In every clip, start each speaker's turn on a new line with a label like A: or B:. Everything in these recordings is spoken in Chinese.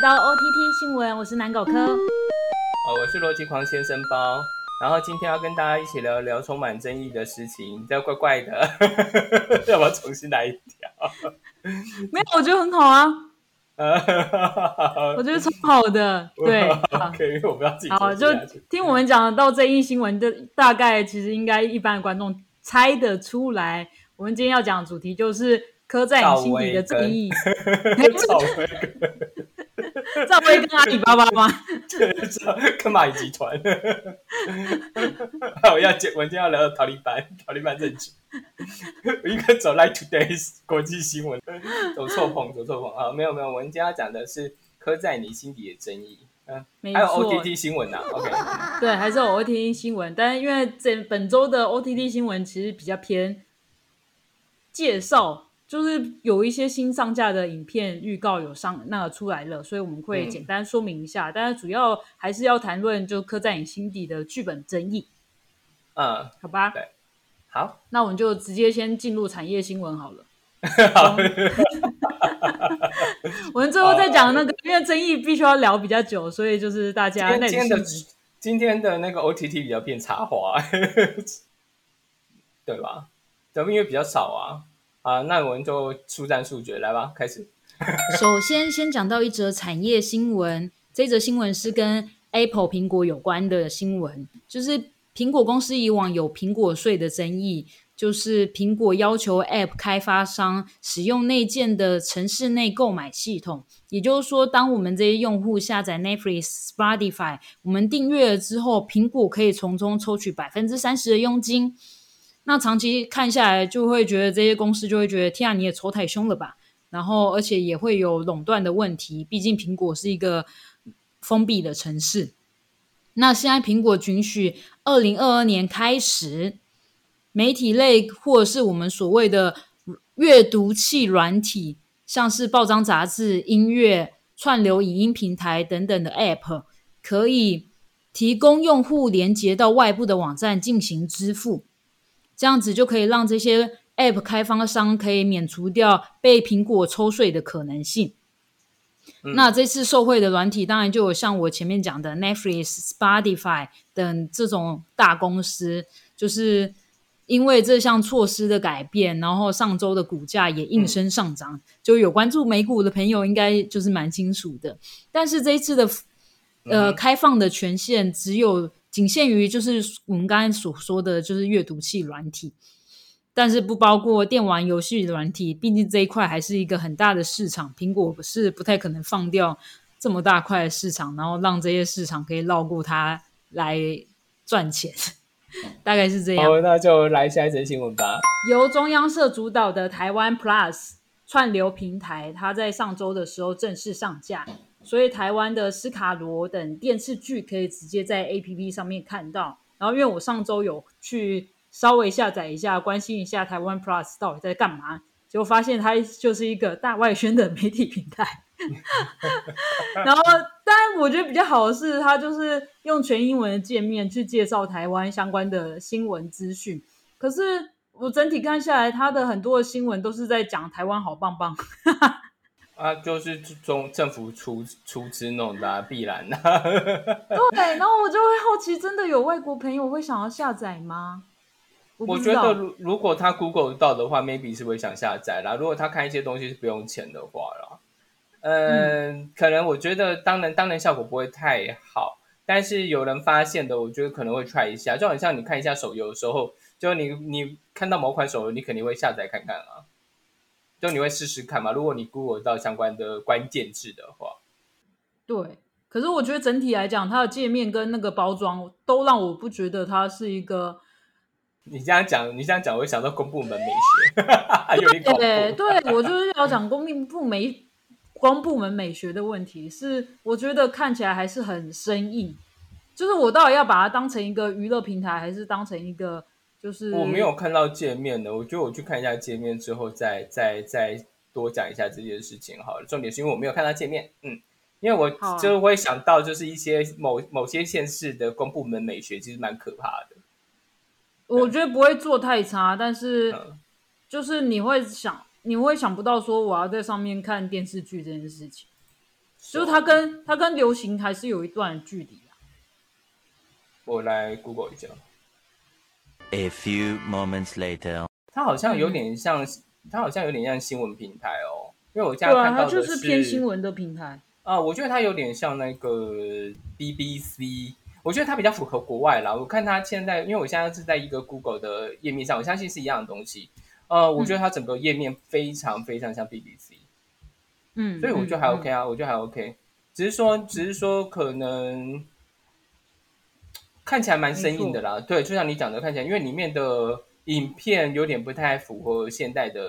A: 到 OTT 新闻，我是南狗科。
B: 呃，我是逻辑狂先生包，然后今天要跟大家一起聊聊充满争议的事情，这怪怪的，要不要重新来一条？
A: 没有，我觉得很好啊，我觉得超好的。对，好，
B: 可以，我不要自己
A: 好，就听我们讲到争议新闻，就大概其实应该一般的观众猜得出来，我们今天要讲的主题就是刻在你心底的正义。
B: 赵薇跟
A: 赵薇跟阿里巴巴吗？
B: 跟蚂蚁集团。我要讲，我今天要聊到塔利班，塔利班政治。我应该走 Like Today's 国际新闻，走错棚，走错棚啊！没有没有，我们今天要讲的是刻在你心底的争议。嗯，还有 OTT 新闻呐。OK，
A: 对，还是有 OTT 新闻，但是因为这本周的 OTT 新闻其实比较偏介绍。就是有一些新上架的影片预告有上那个出来了，所以我们会简单说明一下。但是主要还是要谈论就刻在你心底的剧本争议。
B: 嗯，
A: 好吧。
B: 对，好，
A: 那我们就直接先进入产业新闻好了。
B: 好，
A: 我们最后再讲那个，因为争议必须要聊比较久，所以就是大家
B: 今天的今天的那个 OTT 比较变插花，对吧？咱们因为比较少啊。啊，那我们就速战速决来吧，开始。
A: 首先，先讲到一则产业新闻，这则新闻是跟 Apple 苹果有关的新闻，就是苹果公司以往有苹果税的争议，就是苹果要求 App 开发商使用内建的城市内购买系统，也就是说，当我们这些用户下载 Netflix、Spotify，我们订阅了之后，苹果可以从中抽取百分之三十的佣金。那长期看下来，就会觉得这些公司就会觉得，天啊，你也抽太凶了吧？然后，而且也会有垄断的问题。毕竟苹果是一个封闭的城市。那现在苹果允许，二零二二年开始，媒体类或是我们所谓的阅读器软体，像是报章、杂志、音乐、串流影音平台等等的 App，可以提供用户连接到外部的网站进行支付。这样子就可以让这些 App 开发商可以免除掉被苹果抽税的可能性。那这次受惠的软体，当然就有像我前面讲的 Netflix、Spotify 等这种大公司，就是因为这项措施的改变，然后上周的股价也应声上涨。就有关注美股的朋友，应该就是蛮清楚的。但是这一次的呃开放的权限只有。仅限于就是我们刚才所说的就是阅读器软体，但是不包括电玩游戏软体。毕竟这一块还是一个很大的市场，苹果是不太可能放掉这么大块的市场，然后让这些市场可以绕过它来赚钱。大概是这样。
B: 好，那就来下一则新闻吧。
A: 由中央社主导的台湾 Plus 串流平台，它在上周的时候正式上架。所以台湾的斯卡罗等电视剧可以直接在 A P P 上面看到。然后，因为我上周有去稍微下载一下，关心一下台湾 Plus 到底在干嘛，结果发现它就是一个大外宣的媒体平台。然后，但我觉得比较好的是，它就是用全英文的界面去介绍台湾相关的新闻资讯。可是我整体看下来，它的很多的新闻都是在讲台湾好棒棒。
B: 啊，就是中政府出出资弄的，必然的。
A: 对，然后我就会好奇，真的有外国朋友会想要下载吗？
B: 我觉得，如如果他 Google 到的话，maybe 是会想下载啦。如果他看一些东西是不用钱的话啦，嗯，可能我觉得当然当然效果不会太好，但是有人发现的，我觉得可能会 try 一下，就好像你看一下手游的时候，就你你看到某款手游，你肯定会下载看看啊。就你会试试看嘛？如果你 Google 到相关的关键字的话，
A: 对。可是我觉得整体来讲，它的界面跟那个包装都让我不觉得它是一个。
B: 你这样讲，你这样讲，我会想到公部门美学，有 点
A: 对，对我就是要讲公部美光部门美学的问题，是我觉得看起来还是很生硬。就是我到底要把它当成一个娱乐平台，还是当成一个？就是
B: 我没有看到界面的，我觉得我去看一下界面之后，再再再多讲一下这件事情好了。重点是因为我没有看到界面，嗯，因为我就会想到就是一些某某些县市的公部门美学其实蛮可怕的。
A: 我觉得不会做太差，但是就是你会想，你会想不到说我要在上面看电视剧这件事情。就是它跟它跟流行还是有一段距离啊。
B: 我来 Google 一下。
C: A few moments later，
B: 它好像有点像，它好像有点像新闻平台哦，因为我现在看到的
A: 是偏新闻的平台
B: 啊。我觉得它有点像那个 BBC，我觉得它比较符合国外啦。我看它现在，因为我现在是在一个 Google 的页面上，我相信是一样的东西。呃，我觉得它整个页面非常非常像 BBC，
A: 嗯，
B: 所以我觉得还 OK 啊，我觉得还 OK，只是说，只是说可能。看起来蛮生硬的啦，对，就像你讲的，看起来因为里面的影片有点不太符合现代的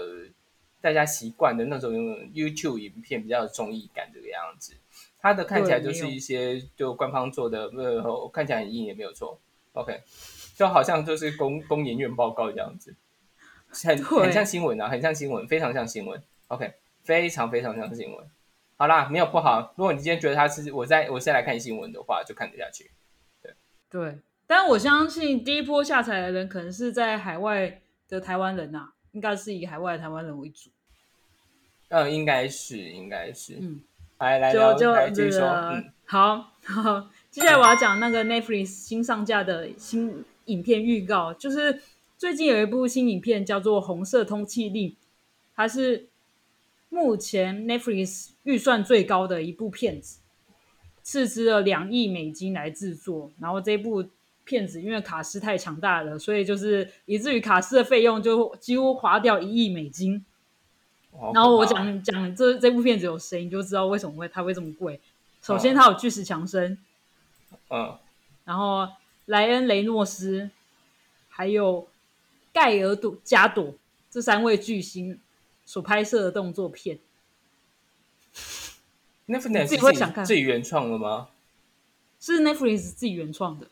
B: 大家习惯的那种 YouTube 影片，比较有综艺感这个样子。它的看起来就是一些就官方做的，呃，看起来很硬也没有错。OK，就好像就是公公研院报告这样子，很 很像新闻啊，很像新闻，非常像新闻。OK，非常非常像新闻。好啦，没有不好。如果你今天觉得他是我在我是来看新闻的话，就看得下去。
A: 对，但我相信第一波下载的人可能是在海外的台湾人呐，应该是以海外的台湾人为主。
B: 嗯，应该是，应该是。
A: 嗯，
B: 来来
A: 就就
B: 来继续说。嗯，
A: 好，好，接下来我要讲那个 Netflix 新上架的新影片预告，就是最近有一部新影片叫做《红色通缉令》，它是目前 Netflix 预算最高的一部片子。斥资了两亿美金来制作，然后这部片子因为卡斯太强大了，所以就是以至于卡斯的费用就几乎花掉一亿美金。然后我讲讲这这部片子有谁，你就知道为什么会它会这么贵。首先，它有巨石强森，
B: 嗯，
A: 然后莱恩雷诺斯，还有盖尔朵加朵这三位巨星所拍摄的动作片。
B: Netflix 自己会想看自己原创的吗？
A: 是 Netflix 自己原创的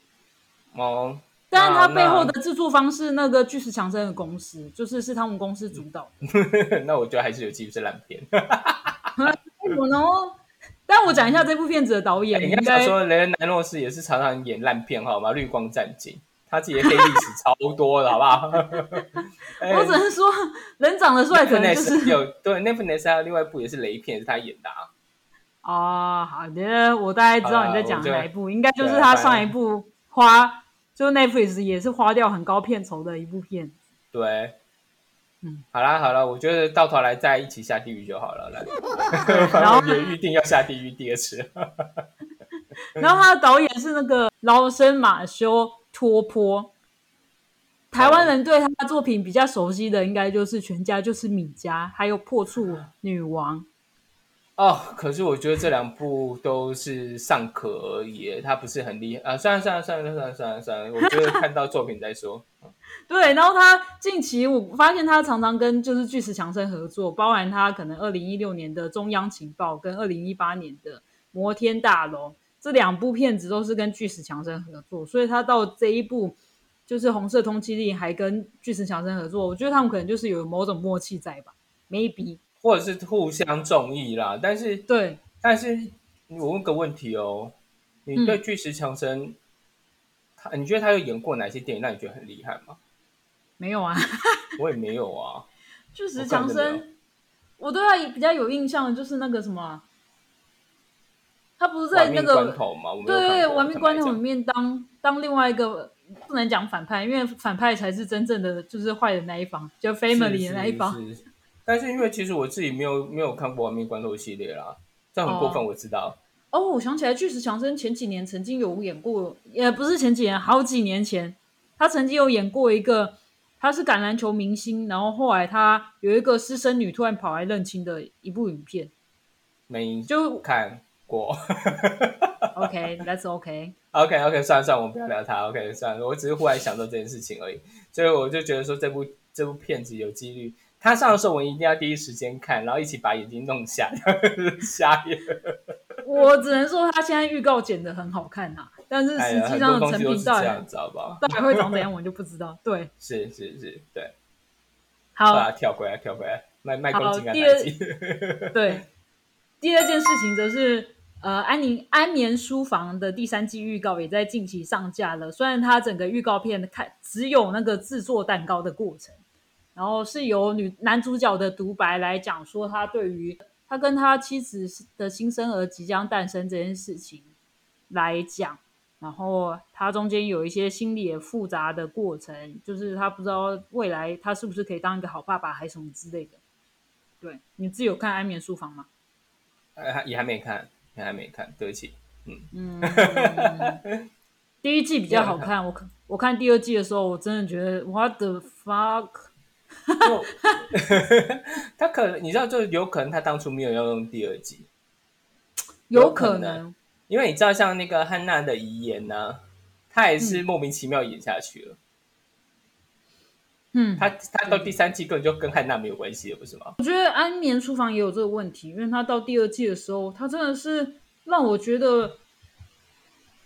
B: 哦，
A: 但是它背后的制作方是那个巨石强森的公司，就是是他们公司主导。
B: 那我觉得还是有机会是烂片。
A: 我呢？但我讲一下这部片子的导演，
B: 应该说雷恩·南诺斯也是常常演烂片，好吗？绿光战警，他自己黑历史超多的，好不好？
A: 我只能说，人长得帅可能就是
B: 有对 Netflix 还有另外一部也是雷片，是他演的。
A: 哦，好的，我大概知道你在讲哪一部，应该就是他上一部花，就 Netflix 也是花掉很高片酬的一部片。
B: 对，
A: 嗯，
B: 好啦好啦，我觉得到头来再一起下地狱就好了，来，然后也预定要下地狱第二次。
A: 然后他的导演是那个劳森马修托坡，台湾人对他的作品比较熟悉的，应该就是全家就是米家，还有破处女王。
B: 哦，可是我觉得这两部都是尚可而已，他不是很厉害啊。算了算了算了算了算了算了，我觉得看到作品再说。
A: 对，然后他近期我发现他常常跟就是巨石强森合作，包含他可能二零一六年的中央情报跟二零一八年的摩天大楼这两部片子都是跟巨石强森合作，所以他到这一部就是红色通缉令还跟巨石强森合作，我觉得他们可能就是有某种默契在吧？Maybe。
B: 或者是互相中意啦，但是
A: 对，
B: 但是我问个问题哦，你对巨石强森，他你觉得他有演过哪些电影让你觉得很厉害吗？
A: 没有啊，
B: 我也没有啊。
A: 巨石强森，我对他比较有印象的就是那个什么，他不是在那个？对对，亡命关头里面当当另外一个不能讲反派，因为反派才是真正的就是坏的那一方，就 family 的那一方。
B: 但是因为其实我自己没有没有看过《亡命关头》系列啦，这样很过分，我知道。
A: 哦，我想起来，巨石强森前几年曾经有演过，也不是前几年，好几年前，他曾经有演过一个，他是橄榄球明星，然后后来他有一个私生女突然跑来认亲的一部影片，
B: 没
A: 就
B: 看过。
A: OK，That's OK。
B: OK，OK，算了算了，我们不要聊他。OK，算了，我只是忽然想到这件事情而已，所以我就觉得说这部这部片子有几率。他上的时候，我一定要第一时间看，然后一起把眼睛弄瞎，瞎眼。
A: 我只能说，他现在预告剪的很好看呐，但是实际上的成品到底到底会长怎样，我就不知道。对，
B: 是是是，对。
A: 好，把它
B: 跳回来，跳回来，卖卖公斤啊！
A: 第二，对，第二件事情则是，呃，安宁安眠书房的第三季预告也在近期上架了。虽然它整个预告片看只有那个制作蛋糕的过程。然后是由女男主角的独白来讲说他对于他跟他妻子的新生儿即将诞生这件事情来讲，然后他中间有一些心理也复杂的过程，就是他不知道未来他是不是可以当一个好爸爸，还是什么之类的。对你自己有看《安眠书房》吗？
B: 呃，也还没看，也还没看，对不起。
A: 嗯，第一季比较好看。我看我看第二季的时候，我真的觉得 What the fuck！
B: 他可能你知道，就有可能他当初没有要用第二季，
A: 有可能，
B: 因为你知道，像那个汉娜的遗言呢，他也是莫名其妙演下去了。
A: 嗯，
B: 他他到第三季根本就跟汉娜没有关系了，不是吗？
A: 我觉得《安眠书房》也有这个问题，因为他到第二季的时候，他真的是让我觉得，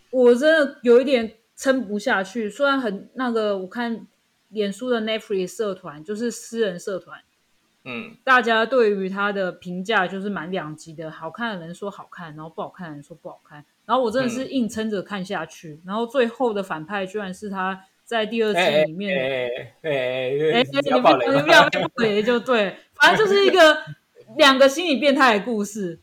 A: 我真的有一点撑不下去。虽然很那个，我看脸书的 Netflix 社团就是私人社团，
B: 嗯，
A: 大家对于他的评价就是蛮两极的，好看的人说好看，然后不好看的人说不好看，然后我真的是硬撑着看下去，然后最后的反派居然是他。在第二季里面，
B: 哎哎哎
A: 哎，你不要不要不雷就对，反正就是一个两个心理变态的故事。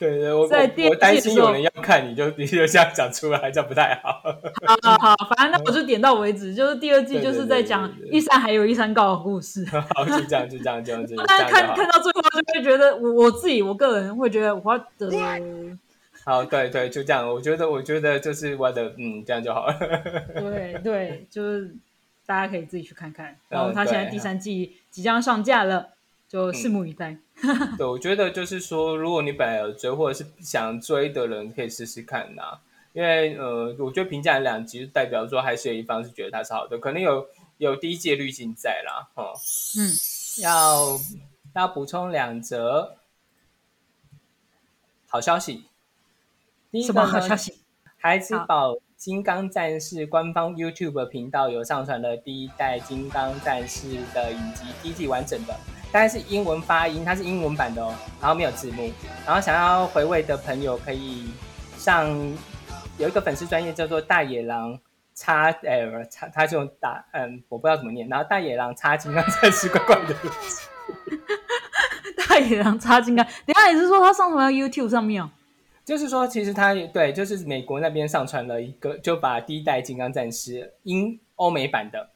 B: 对对，我我担心有人要看，你就你就这样讲出来，这样不太好。
A: 好好，反正那我就点到为止，就是第二季就是在讲一山还有一山高的故事。
B: 好，就这样，就这样，就这样。
A: 但是 看看到最后，就会觉得我我自己我个人会觉得我的。
B: 好，对对，就这样。我觉得，我觉得就是我的，嗯，这样就好了。
A: 对对，就是大家可以自己去看看。然后他现在第三季即将上架了，就拭目以待。
B: 对，我觉得就是说，如果你本来有追或者是想追的人，可以试试看呐。因为呃，我觉得评价两集代表说还是有一方是觉得它是好的，可能有有第一季滤镜在啦。哦，
A: 嗯，
B: 要要补充两则好消息。
A: 什么好消息？
B: 孩之宝金刚战士官方 YouTube 频道有上传了第一代金刚战士的影集第一季完整的，但是英文发音，它是英文版的哦，然后没有字幕。然后想要回味的朋友可以上有一个粉丝专业叫做大野狼叉呃叉，他就打嗯我不知道怎么念，然后大野狼叉金刚战士怪怪的，
A: 大野狼叉金刚，等下你是说他上传到 YouTube 上面哦？
B: 就是说，其实他对，就是美国那边上传了一个，就把第一代金刚战士英欧美版的，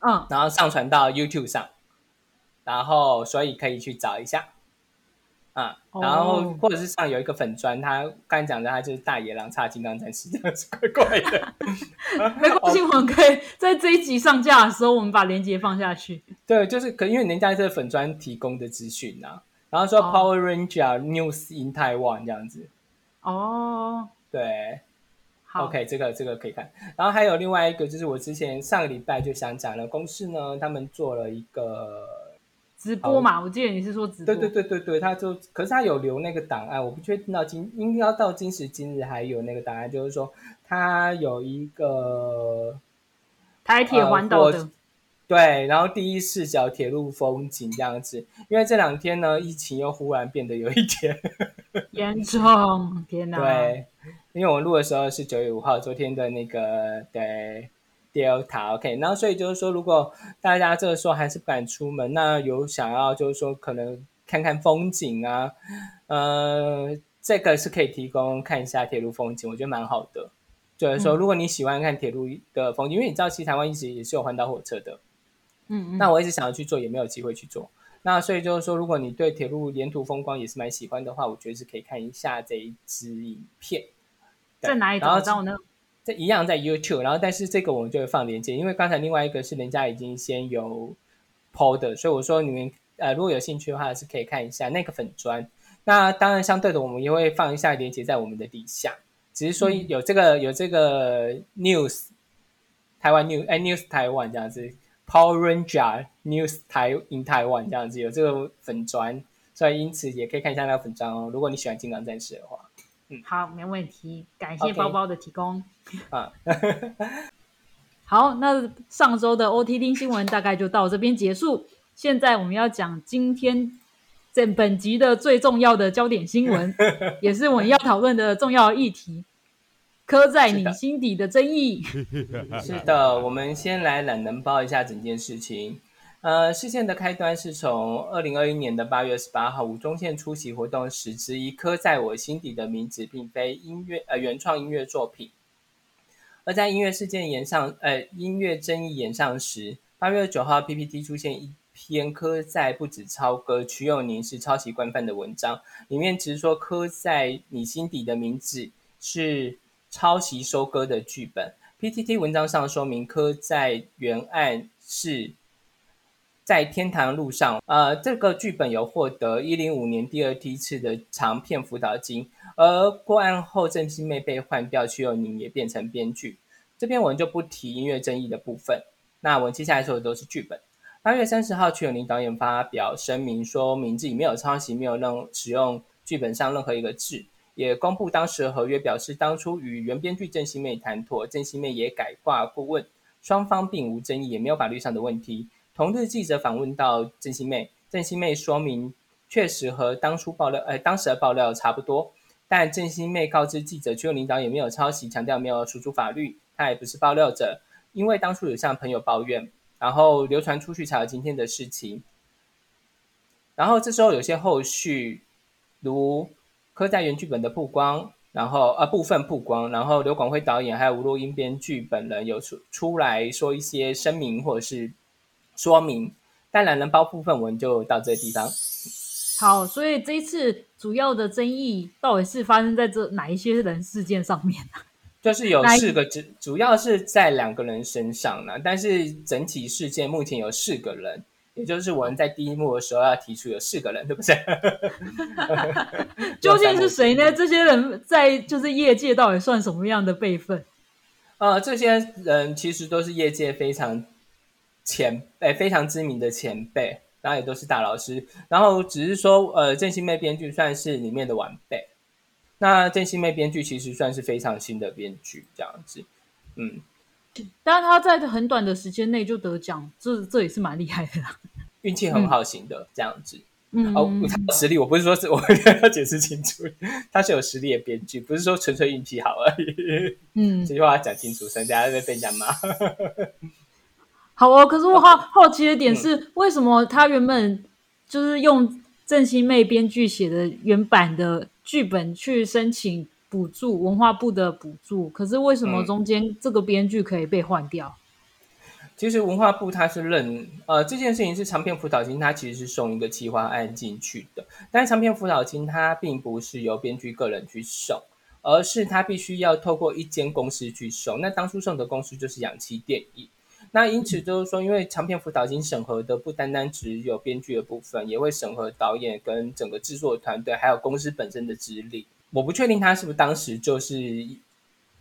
A: 嗯，
B: 然后上传到 YouTube 上，然后所以可以去找一下，啊，然后或者是上有一个粉砖，他刚才讲的，他就是大野狼差金刚战士，这样子怪怪的，
A: 没关系，我们可以在这一集上架的时候，我们把链接放下去。
B: 对，就是可因为人家是粉砖提供的资讯呐，然后说 Power Ranger News in Taiwan 这样子。
A: 哦，
B: 对
A: ，OK，
B: 这个这个可以看。然后还有另外一个，就是我之前上个礼拜就想讲了，公司呢，他们做了一个
A: 直播嘛，我记得你是说直播，
B: 对对对对对，他就可是他有留那个档案，我不确定到今应该要到今时今日还有那个档案，就是说他有一个
A: 台铁环岛的。
B: 对，然后第一视角铁路风景这样子，因为这两天呢，疫情又忽然变得有一点
A: 严重，天哪！
B: 对，因为我们录的时候是九月五号，昨天的那个对 Delta，OK，然后所以就是说，如果大家这个时候还是不敢出门，那有想要就是说可能看看风景啊，呃，这个是可以提供看一下铁路风景，我觉得蛮好的。就是说，如果你喜欢看铁路的风景，因为你知道，其实台湾一直也是有环岛火车的。
A: 嗯，
B: 那我一直想要去做，也没有机会去做。那所以就是说，如果你对铁路沿途风光也是蛮喜欢的话，我觉得是可以看一下这一支影片。
A: 在哪里找到呢？
B: 这一样在 YouTube，然后但是这个我们就会放链接，因为刚才另外一个是人家已经先有 PO 的，所以我说你们呃如果有兴趣的话是可以看一下那个粉砖。那当然相对的，我们也会放一下链接在我们的底下，只是说有这个有这个 News 台湾 News 哎 News 台湾这样子。Power Ranger News 台 in Taiwan 这样子有这个粉砖，所以因此也可以看一下那个粉砖哦。如果你喜欢金刚战士的话，
A: 嗯，好，没问题，感谢包包的提供。
B: 啊，
A: 好，那上周的 OTT 新闻大概就到这边结束。现在我们要讲今天这本集的最重要的焦点新闻，也是我们要讨论的重要议题。刻在你心底的争议。
B: 是的，我们先来懒人包一下整件事情。呃，事件的开端是从二零二一年的八月十八号，吴宗宪出席活动时，质疑《刻在我心底的名字》并非音乐呃原创音乐作品。而在音乐事件延上呃音乐争议延上时，八月九号 PPT 出现一篇刻在不止抄歌，曲友宁是抄袭惯犯的文章，里面只是说刻在你心底的名字是抄袭收割的剧本。PPT 文章上说明柯在原案是。在天堂路上，呃，这个剧本有获得一零五年第二梯次的长片辅导金，而过案后郑欣妹被换掉，曲友宁也变成编剧。这篇文就不提音乐争议的部分，那我们接下来说的都是剧本。八月三十号，曲友宁导演发表声明说，明自己没有抄袭，没有任使用剧本上任何一个字，也公布当时的合约，表示当初与原编剧郑欣妹谈妥，郑欣妹也改挂顾问，双方并无争议，也没有法律上的问题。同日，记者访问到郑欣妹，郑欣妹说明确实和当初爆料，呃，当时的爆料差不多。但郑欣妹告知记者，邱领导也没有抄袭，强调没有输出法律，他也不是爆料者，因为当初有向朋友抱怨，然后流传出去才有今天的事情。然后这时候有些后续，如柯在原剧本的曝光，然后呃部分曝光，然后刘广辉导演还有吴若英编剧本人有出出来说一些声明或者是。说明，但懒人包部分我们就到这地方。
A: 好，所以这一次主要的争议到底是发生在这哪一些人事件上面呢？
B: 就是有四个，主主要是在两个人身上呢。但是整体事件目前有四个人，也就是我们在第一幕的时候要提出有四个人，对不对？
A: 究竟是谁呢？这些人在就是业界到底算什么样的辈分？
B: 呃，这些人其实都是业界非常。前辈非常知名的前辈，然后也都是大老师，然后只是说，呃，郑欣妹编剧算是里面的晚辈。那郑欣妹编剧其实算是非常新的编剧，这样子，嗯。
A: 但是他在很短的时间内就得奖，这这也是蛮厉害的啦。
B: 运气很好型的这样子，嗯，哦，他实力我不是说是我要解释清楚，他是有实力的编剧，不是说纯粹运气好而已。嗯，这句话要讲清楚，省得被被人家骂。
A: 好哦，可是我好好奇的点是，为什么他原本就是用郑欣妹编剧写的原版的剧本去申请补助文化部的补助，可是为什么中间这个编剧可以被换掉？
B: 其实文化部他是认呃这件事情是长片辅导金，他其实是送一个企划案进去的，但是长片辅导金它并不是由编剧个人去送，而是他必须要透过一间公司去送。那当初送的公司就是氧气电影。那因此就是说，因为长片辅导金审核的不单单只有编剧的部分，也会审核导演跟整个制作团队，还有公司本身的资历。我不确定他是不是当时就是，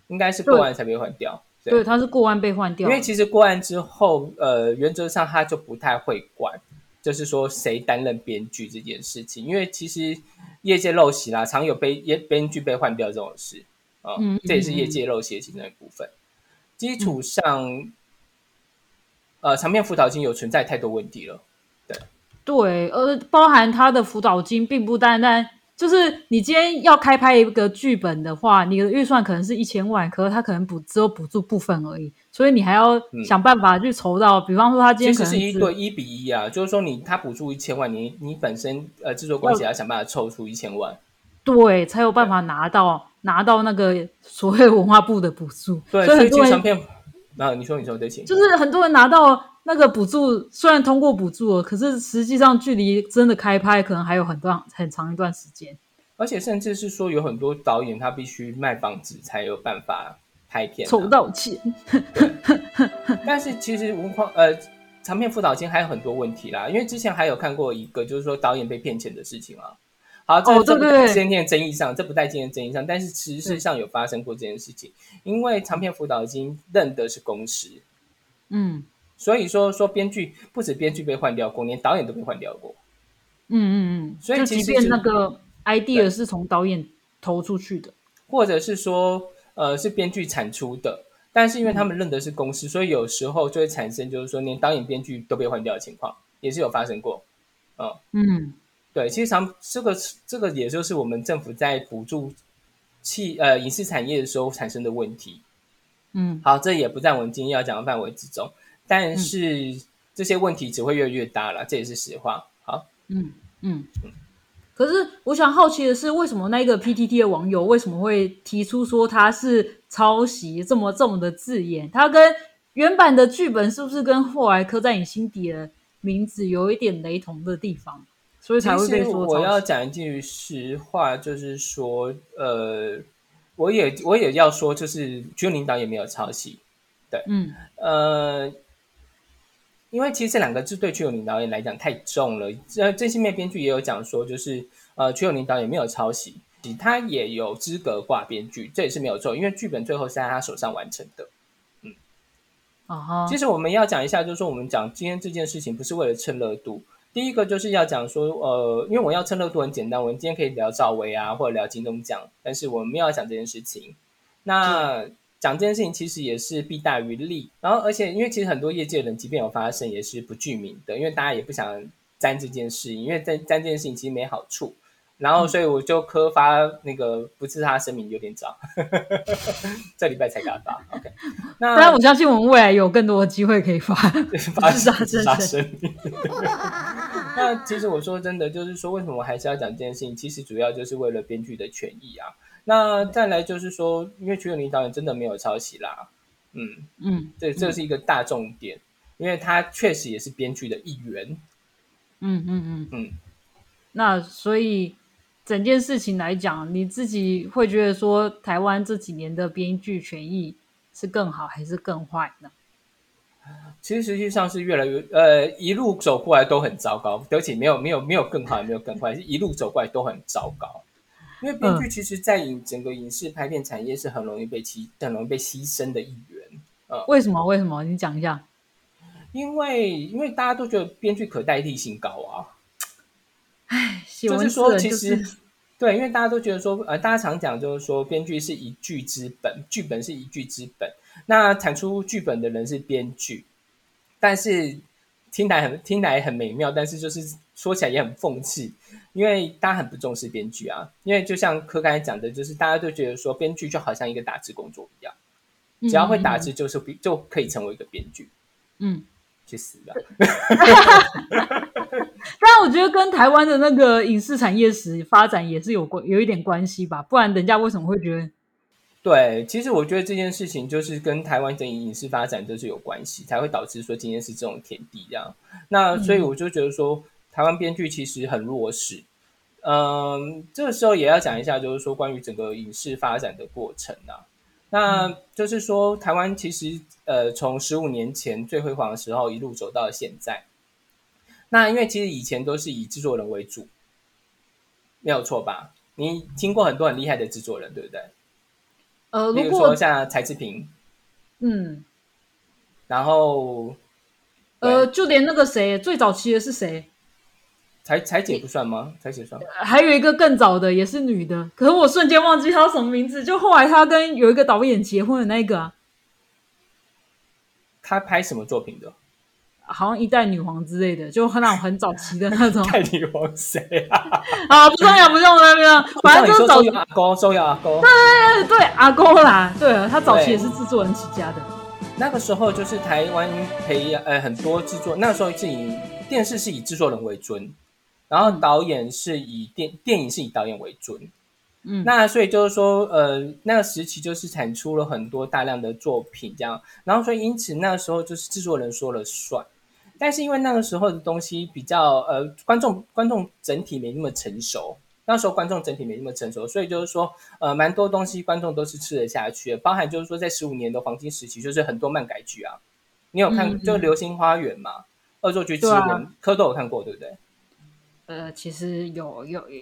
B: 应该是过案才被换掉。
A: 对，他是过案被换掉。
B: 因为其实过案之后，呃，原则上他就不太会管，就是说谁担任编剧这件事情。因为其实业界陋习啦，常有被编编剧被换掉这种事啊，这也是业界陋习的其中一部分。基础上。呃，长片辅导金有存在太多问题了，对，
A: 对，呃，包含他的辅导金，并不单单就是你今天要开拍一个剧本的话，你的预算可能是一千万，可是他可能补只有补助部分而已，所以你还要想办法去筹到，比方说他今天
B: 其实是一对一比一啊，就是说你他补助一千万，你你本身呃制作公司要想办法凑出一千万，
A: 对，才有办法拿到拿到那个所谓文化部的补助，
B: 对，所以长片。那你说，你说对起，
A: 就是很多人拿到那个补助，虽然通过补助了，可是实际上距离真的开拍可能还有很段很长一段时间。
B: 而且甚至是说，有很多导演他必须卖房子才有办法拍片，
A: 筹到钱。
B: 但是其实无框呃长片辅导金还有很多问题啦，因为之前还有看过一个，就是说导演被骗钱的事情啊。好，这这不在今天的争议上，这不在今天争议上，但是事实上有发生过这件事情。因为长片辅导已经认得是公司，嗯，所以说说编剧不止编剧被换掉过，连导演都被换掉过。
A: 嗯嗯嗯，所以即便那个 idea 是从导演投出去的，
B: 或者是说呃是编剧产出的，但是因为他们认得是公司，所以有时候就会产生就是说连导演编剧都被换掉的情况，也是有发生过。嗯嗯。对，其实常这个这个也就是我们政府在补助器呃影视产业的时候产生的问题。嗯，好，这也不在我们今天要讲的范围之中。但是这些问题只会越来越大了，这也是实话。好，
A: 嗯嗯。可是我想好奇的是，为什么那个 PTT 的网友为什么会提出说他是抄袭这么这么的字眼？他跟原版的剧本是不是跟后来刻在你心底的名字有一点雷同的地方？所以才会被说。
B: 我要讲一句实话，就是说，呃，我也我也要说，就是徐领导也没有抄袭，对，嗯，呃，因为其实这两个字对曲永林导演来讲太重了。呃，郑新妹编剧也有讲说，就是呃，曲永林导演没有抄袭，他也有资格挂编剧，这也是没有错，因为剧本最后是在他手上完成的。嗯，
A: 啊
B: 其实我们要讲一下，就是说我们讲今天这件事情不是为了蹭热度，第一个就是要讲说，呃，因为我要蹭热度很简单，我们今天可以聊赵薇啊，或者聊金钟奖，但是我们没有讲这件事情。那讲这件事情其实也是弊大于利，然后而且因为其实很多业界人即便有发生，也是不具名的，因为大家也不想沾这件事，因为沾沾这件事情其实没好处。然后所以我就科发那个不是他声明 有点早，这礼拜才给他发。OK，那
A: 当然我相信我们未来有更多的机会可以发
B: 发发声明。那其实我说真的，就是说为什么我还是要讲这件事情？其实主要就是为了编剧的权益啊。那再来就是说，因为曲永林导演真的没有抄袭啦，嗯嗯，这这是一个大重点，因为他确实也是编剧的一员，
A: 嗯嗯嗯嗯。那所以整件事情来讲，你自己会觉得说，台湾这几年的编剧权益是更好还是更坏呢？
B: 其实实际上是越来越呃，一路走过来都很糟糕，而且没有没有没有更好，也没有更坏，是一路走过来都很糟糕。因为编剧其实，在影整个影视拍片产业是很容易被牺，很容易被牺牲的一员。呃，
A: 为什么？为什么？你讲一下。
B: 因为，因为大家都觉得编剧可代替性高啊。
A: 哎，
B: 就是说，其实对，因为大家都觉得说，呃，大家常讲就是说，编剧是一剧之本，剧本是一剧之本。那产出剧本的人是编剧，但是听来很听来很美妙，但是就是说起来也很讽刺。因为大家很不重视编剧啊，因为就像柯刚才讲的，就是大家都觉得说编剧就好像一个打字工作一样，只要会打字就是比就可以成为一个编剧。嗯，去死吧！
A: 但我觉得跟台湾的那个影视产业史发展也是有关有一点关系吧，不然人家为什么会觉得？
B: 对，其实我觉得这件事情就是跟台湾的影视发展就是有关系，才会导致说今天是这种田地这样。那所以我就觉得说。台湾编剧其实很弱势，嗯，这个时候也要讲一下，就是说关于整个影视发展的过程啊。那就是说，台湾其实呃，从十五年前最辉煌的时候一路走到现在。那因为其实以前都是以制作人为主，没有错吧？你听过很多很厉害的制作人，对不对？
A: 呃，
B: 比如说像柴智屏，
A: 嗯，
B: 然后
A: 呃，就连那个谁，最早期的是谁？
B: 彩彩姐不算吗？彩姐算。
A: 还有一个更早的，也是女的，可是我瞬间忘记她什么名字。就后来她跟有一个导演结婚的那个啊。
B: 她拍什么作品的？
A: 好像一代女皇之类的，就很那种很早期的那种。
B: 代女皇谁啊？
A: 啊，不重要，不重要，不重要。反正就是早
B: 阿公，重要阿公。
A: 对对对对，阿公啦。对啊，他早期也是制作人起家的。
B: 那个时候就是台湾培养呃很多制作，那时候是以电视是以制作人为尊。然后导演是以电电影是以导演为准，嗯，那所以就是说，呃，那个时期就是产出了很多大量的作品，这样，然后所以因此那个时候就是制作人说了算，但是因为那个时候的东西比较，呃，观众观众整体没那么成熟，那时候观众整体没那么成熟，所以就是说，呃，蛮多东西观众都是吃得下去的，包含就是说在十五年的黄金时期，就是很多漫改剧啊，你有看就《流星花园》嘛，《恶作剧之吻》，柯都有看过，对不对？
A: 呃，其实有有有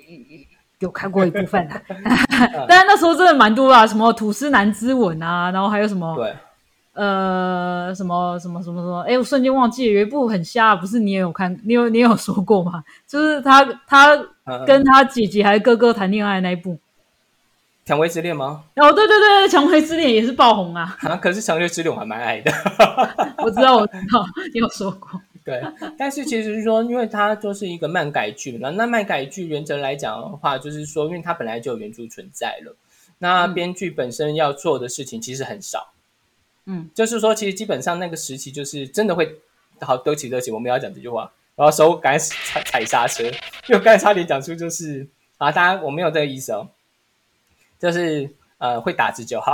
A: 有看过一部分的，但是那时候真的蛮多啊，什么吐司男之吻啊，然后还有什么
B: 对，
A: 呃，什么什么什么什么，哎，我瞬间忘记了，有一部很瞎，不是你也有看，你有你有说过吗？就是他他跟他姐姐还是哥哥谈恋爱那一部，《
B: 蔷薇之恋》吗？
A: 哦，对对对，《蔷薇之恋》也是爆红啊，
B: 啊，可是《蔷薇之恋》我还蛮爱的，
A: 我知道我知道，你有说过。
B: 对，但是其实是说，因为它就是一个漫改剧嘛，那漫改剧原则来讲的话，就是说，因为它本来就有原著存在了，那编剧本身要做的事情其实很少，嗯，就是说，其实基本上那个时期就是真的会好，对不起，对不起，我们要讲这句话，然后手赶紧踩踩刹车，因为我刚才差点讲出就是啊，大家我没有这个意思哦，就是呃会打字就好。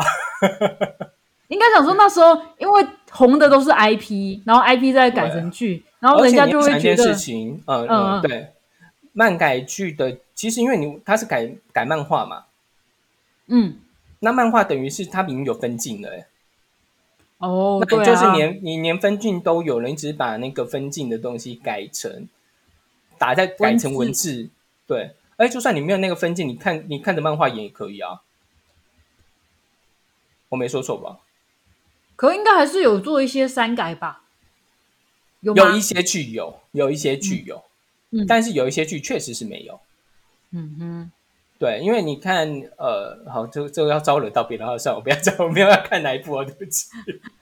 A: 应该想说那时候因为红的都是 IP，然后 IP 再改成剧，然后人家就会觉得
B: 事情，嗯嗯。对，漫改剧的其实因为你它是改改漫画嘛，
A: 嗯，
B: 那漫画等于是它已经有分镜了，哎。
A: 哦，
B: 那就是连你连分镜都有了，你只是把那个分镜的东西改成打在改成文字，对。哎，就算你没有那个分镜，你看你看着漫画演也可以啊。我没说错吧？
A: 可应该还是有做一些删改吧？
B: 有有一些剧有，有一些剧有，嗯，但是有一些剧确实是没有。
A: 嗯哼。
B: 对，因为你看，呃，好，这这个要招惹到别人，好，算了，我不要讲，我没有要看哪一部啊，对不起，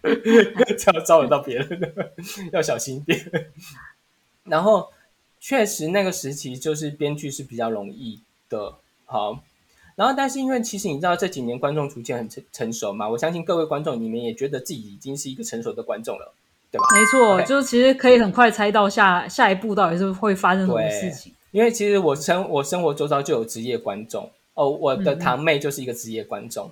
B: 这要招惹到别人，要小心一点。然后，确实那个时期就是编剧是比较容易的，好。然后，但是因为其实你知道这几年观众逐渐很成成熟嘛，我相信各位观众你们也觉得自己已经是一个成熟的观众了，对吧？
A: 没错，就是其实可以很快猜到下下一步到底是会发生什么事情。
B: 因为其实我生我生活周遭就有职业观众哦，我的堂妹就是一个职业观众，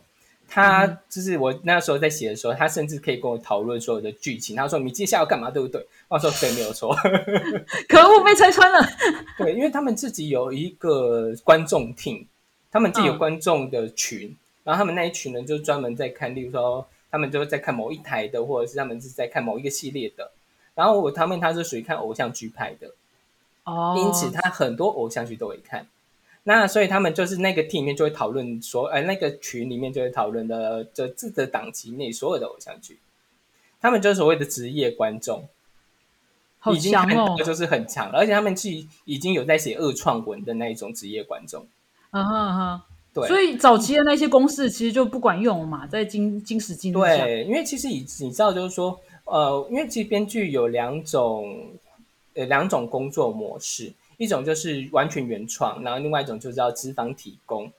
B: 她就是我那时候在写的时候，她甚至可以跟我讨论所有的剧情。她说：“你接下来要干嘛？对不对？”我说：“对，没有错。”
A: 可恶，被拆穿了。
B: 对，因为他们自己有一个观众听，他们自己有观众的群，然后他们那一群人就专门在看，例如说他们就在看某一台的，或者是他们是在看某一个系列的。然后我堂妹她是属于看偶像剧派的。
A: 哦，
B: 因此他很多偶像剧都会看，那所以他们就是那个 team 里面就会讨论说，哎，那个群里面就会讨论的这这个档期内所有的偶像剧，他们就是所谓的职业观众，
A: 好强哦，
B: 就是很强，而且他们是已经有在写恶创文的那一种职业观众，
A: 啊哈哈，
B: 对，
A: 所以早期的那些公式其实就不管用嘛，在今今时今日
B: 对，因为其实你你知道就是说，呃，因为其实编剧有两种。呃，两种工作模式，一种就是完全原创，然后另外一种就是要资方提供。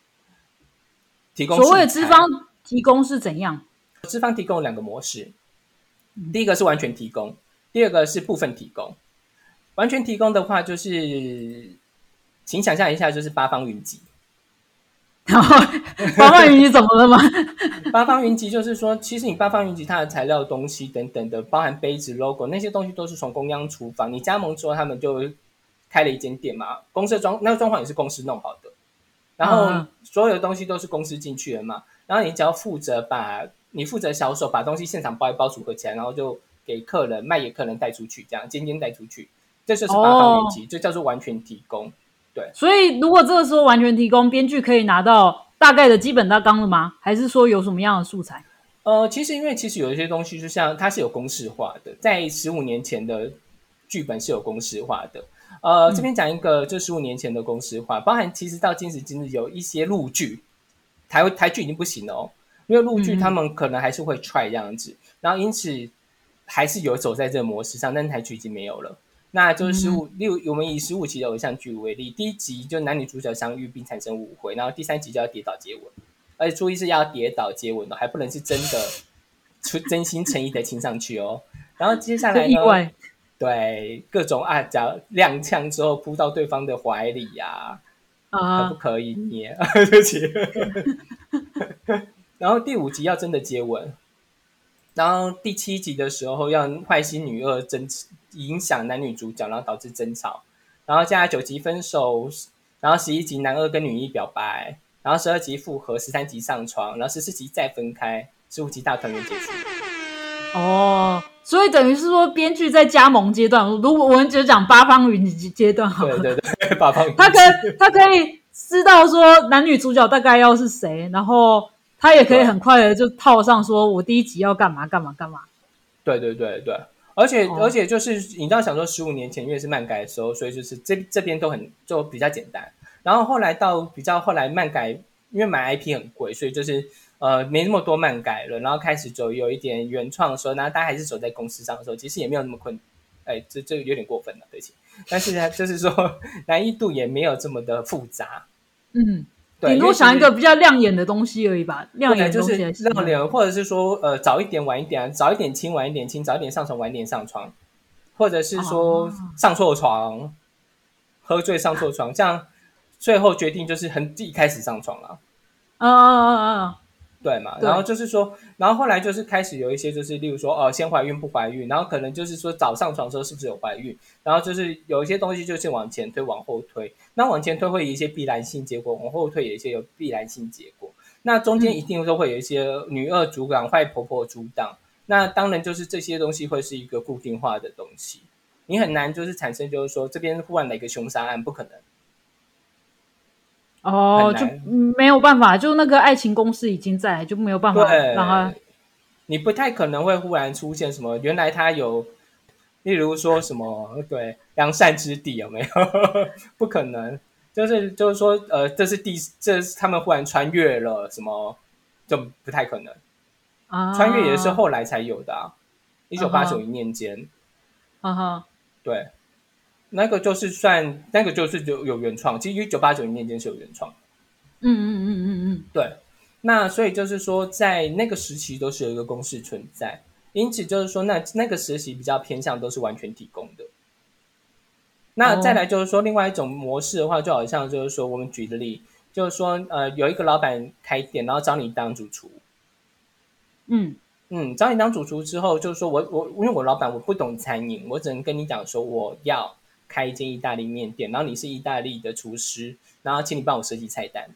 B: 提供
A: 所谓的资方提供是怎样？
B: 资方提供两个模式，第一个是完全提供，第二个是部分提供。完全提供的话，就是请想象一下，就是八方云集。
A: 然后 八方云集怎么了吗？
B: 八方云集就是说，其实你八方云集它的材料东西等等的，包含杯子、logo 那些东西都是从公央厨房。你加盟之后，他们就开了一间店嘛，公司装那个装潢也是公司弄好的，然后所有的东西都是公司进去的嘛。然后你只要负责把你负责销售，把东西现场包一包组合起来，然后就给客人卖给客人带出去，这样间间带出去，这就是八方云集，就叫做完全提供。对，
A: 所以如果这个时候完全提供，编剧可以拿到大概的基本大纲了吗？还是说有什么样的素材？
B: 呃，其实因为其实有一些东西，就像它是有公式化的，在十五年前的剧本是有公式化的。呃，这边讲一个，就十五年前的公式化，包含其实到今时今日有一些陆剧，台台剧已经不行了哦，因为陆剧他们可能还是会 try 这样子，然后因此还是有走在这个模式上，但台剧已经没有了。那就是十五六，我们以十五集的偶像剧为例，第一集就男女主角相遇并产生误会，然后第三集就要跌倒接吻，而且注意是要跌倒接吻的，还不能是真的出真心诚意的亲上去哦。然后接下来呢，对各种啊，脚踉跄之后扑到对方的怀里呀，可不可以捏？对不起。然后第五集要真的接吻。然后第七集的时候，要坏心女二争影响男女主角，然后导致争吵。然后接下来九集分手，然后十一集男二跟女一表白，然后十二集复合，十三集上床，然后十四集再分开，十五集大团圆结束。
A: 哦，所以等于是说，编剧在加盟阶段，如果我们就讲八方云集阶段，好
B: 了，对对对，八方云，
A: 他可他可以知道说男女主角大概要是谁，然后。他也可以很快的就套上，说我第一集要干嘛干嘛干嘛。
B: 对对对对，而且而且就是你知道，想说十五年前因为是漫改的时候，所以就是这这边都很就比较简单。然后后来到比较后来漫改，因为买 IP 很贵，所以就是呃没那么多漫改了。然后开始走有一点原创的时候，然后大家还是走在公司上的时候，其实也没有那么困。哎，这这有点过分了，对不起。但是呢，就是说难易度也没有这么的复杂。
A: 嗯。顶多想一个比较亮眼的东西而已吧，亮眼
B: 就是亮眼，或者是说呃早一点晚一点，早一点亲晚一点亲，早一点上床晚一点上床，或者是说上错床，喝醉上错床，这样最后决定就是很一开始上床了。
A: 啊啊啊啊！
B: 对嘛？然后就是说，然后后来就是开始有一些，就是例如说，呃，先怀孕不怀孕，然后可能就是说早上床的时候是不是有怀孕，然后就是有一些东西就是往前推，往后推。那往前推会有一些必然性结果，往后推有一些有必然性结果。那中间一定都会有一些女二阻挡、坏婆婆阻挡。那当然就是这些东西会是一个固定化的东西，你很难就是产生就是说这边忽然来一个凶杀案，不可能。
A: 哦，就没有办法，就那个爱情公式已经在，就没有办法
B: 对，
A: 让他
B: 你不太可能会忽然出现什么，原来他有，例如说什么对良善之地有没有？不可能，就是就是说，呃，这是第这是他们忽然穿越了什么，就不太可能。
A: 啊
B: 穿越也是后来才有的、啊，一九八
A: 嗯
B: 九年间，
A: 哈哈，
B: 对，那个就是算那个就是有有原创，其实一九八九年间是有原创。
A: 嗯嗯嗯嗯嗯
B: 对，那所以就是说，在那个时期都是有一个公式存在，因此就是说那，那个时期比较偏向都是完全提供的。那
A: 哦
B: 再来就是说，另外一种模式的话，就好像就是说，我们举个例，就是说，呃，有一个老板开店，然后找你当主厨，
A: 嗯
B: 嗯，找你当主厨之后，就是说我我因为我老板我不懂餐饮，我只能跟你讲说我要开一间意大利面店，然后你是意大利的厨师，然后请你帮我设计菜单。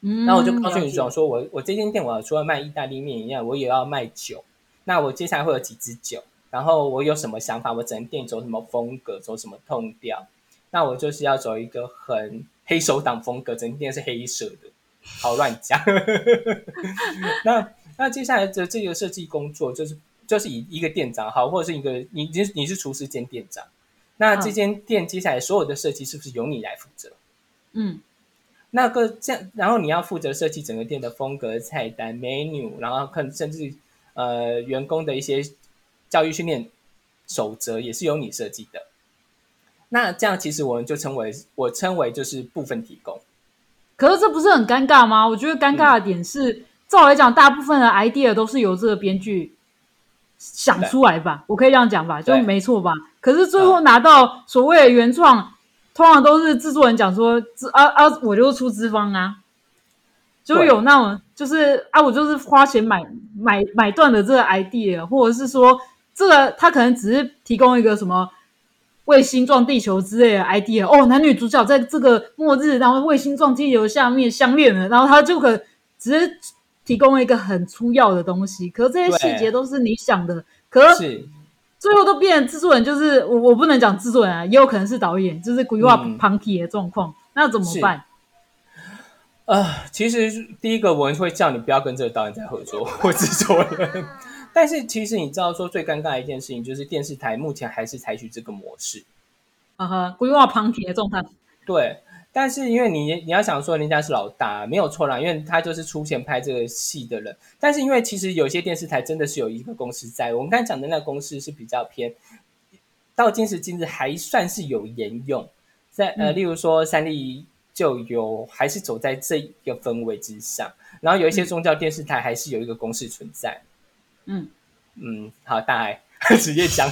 A: 嗯，
B: 那我就告诉你
A: 了解
B: 讲说，我我这间店我要除了卖意大利面以外，我也要卖酒。那我接下来会有几支酒，然后我有什么想法，我整间店走什么风格，走什么痛调。那我就是要走一个很黑手党风格，整间店是黑色的，好乱讲。那那接下来的这个设计工作，就是就是以一个店长好，或者是一个你你你是厨师兼店长，那这
A: 嗯
B: 间店接下来所有的设计是不是由你来负责？
A: 嗯
B: 那个这样，然后你要负责设计整个店的风格、菜单、menu，然后可能甚至呃员工的一些教育训练守则也是由你设计的。那这样其实我们就称为我称为就是部分提供。
A: 可是这不是很尴尬吗？我觉得尴尬的点是，照来讲，大部分的 idea 都是由这个编剧想出来吧，我可以这样讲吧，就
B: 对
A: 没错吧？可是最后拿到所谓的原创，通常都是制作人讲说，资啊啊，我就是出资方啊，就有那种就是啊，我就是花钱买买买断的这个 idea，或者是说这个他可能只是提供一个什么。卫星撞地球之类的 idea 哦，男女主角在这个末日，然后卫星撞地球下面相恋了，然后他就可只是提供一个很粗要的东西，可是这些细节都是你想的，可是
B: 是
A: 最后都变成制作人，就是我我不能讲制作人啊，也有可能是导演，就是规划
B: 嗯
A: punky 的状况，那怎么
B: 是
A: 办？
B: 啊、其实第一个我会叫你不要跟这个导演再合作或制作人。但是其实你知道说最尴尬的一件事情就是电视台目前还是采取这个模式。
A: 啊哈，规划 punky 的状态，
B: 对，但是因为你你要想说人家是老大，没有错啦，因为他就是出钱拍这个戏的人。但是因为其实有些电视台真的是有一个公司在，我们刚才讲的那个公司是比较偏，到今时今日还算是有沿用，在呃，
A: 嗯。
B: 例如说三立就有还是走在这一个氛围之上，然后有一些宗教电视台还是有一个公式存在。
A: 嗯。
B: 嗯，好，大爱 直接讲，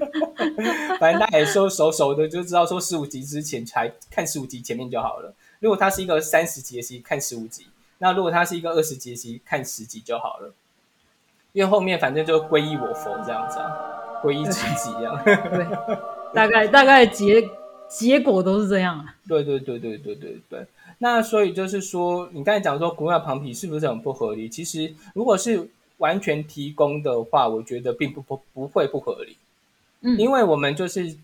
B: 反正大家也说熟熟的，就知道说十五集之前才看十五集前面就好了。如果它是一个三十集的戏，看十五集；那如果它是一个二十集的戏，看十集就好了。因为后面反正就皈依我佛这样子啊，皈依知己这样。
A: 对，大概大概结结果都是这样啊。
B: 对对对对对对对。那所以就是说，你刚才讲说国外旁皮是不是很不合理？其实如果是完全提供的话，我觉得并不不不会不合理。
A: 嗯，
B: 因为我们就是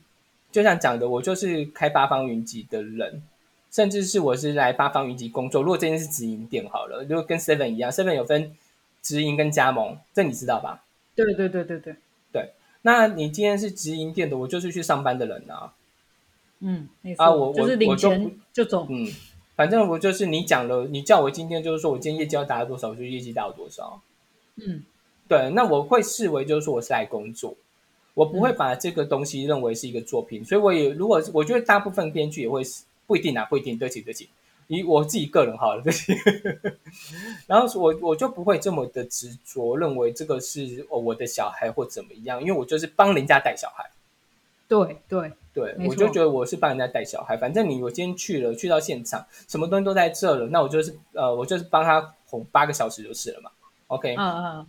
B: 就像讲的，我就是开八方云集的人，甚至是我是来八方云集工作。如果这件是直营店好了，如果跟 Seven 一样，Seven 有分直营跟加盟，这你知道吧？
A: 对对对对对对，
B: 那你今天是直营店的，我就是去上班的人啊。
A: 嗯，没错，
B: 啊我
A: 就是领
B: 我我就
A: 钱就走。
B: 嗯，反正我就是你讲了，你叫我今天就是说我今天业绩要达到多少，我就业绩达到多少。
A: 嗯。
B: 对，那我会视为就是说我是来工作，我不会
A: 嗯。
B: 把这个东西认为是一个作品，所以我也如果我觉得大部分编剧也会不一定啊，不一定，对不起对不起，以我自己个人好了，对不起，然后我我就不会这么的执着，认为这个是哦我的小孩或怎么样，因为我就是帮人家带小孩，
A: 对对
B: 对，我就觉得我是帮人家带小孩，反正你我今天去了，去到现场，什么东西都在这了，那我就是呃，我就是帮他哄八个小时就是了嘛。OK，、
A: 嗯嗯。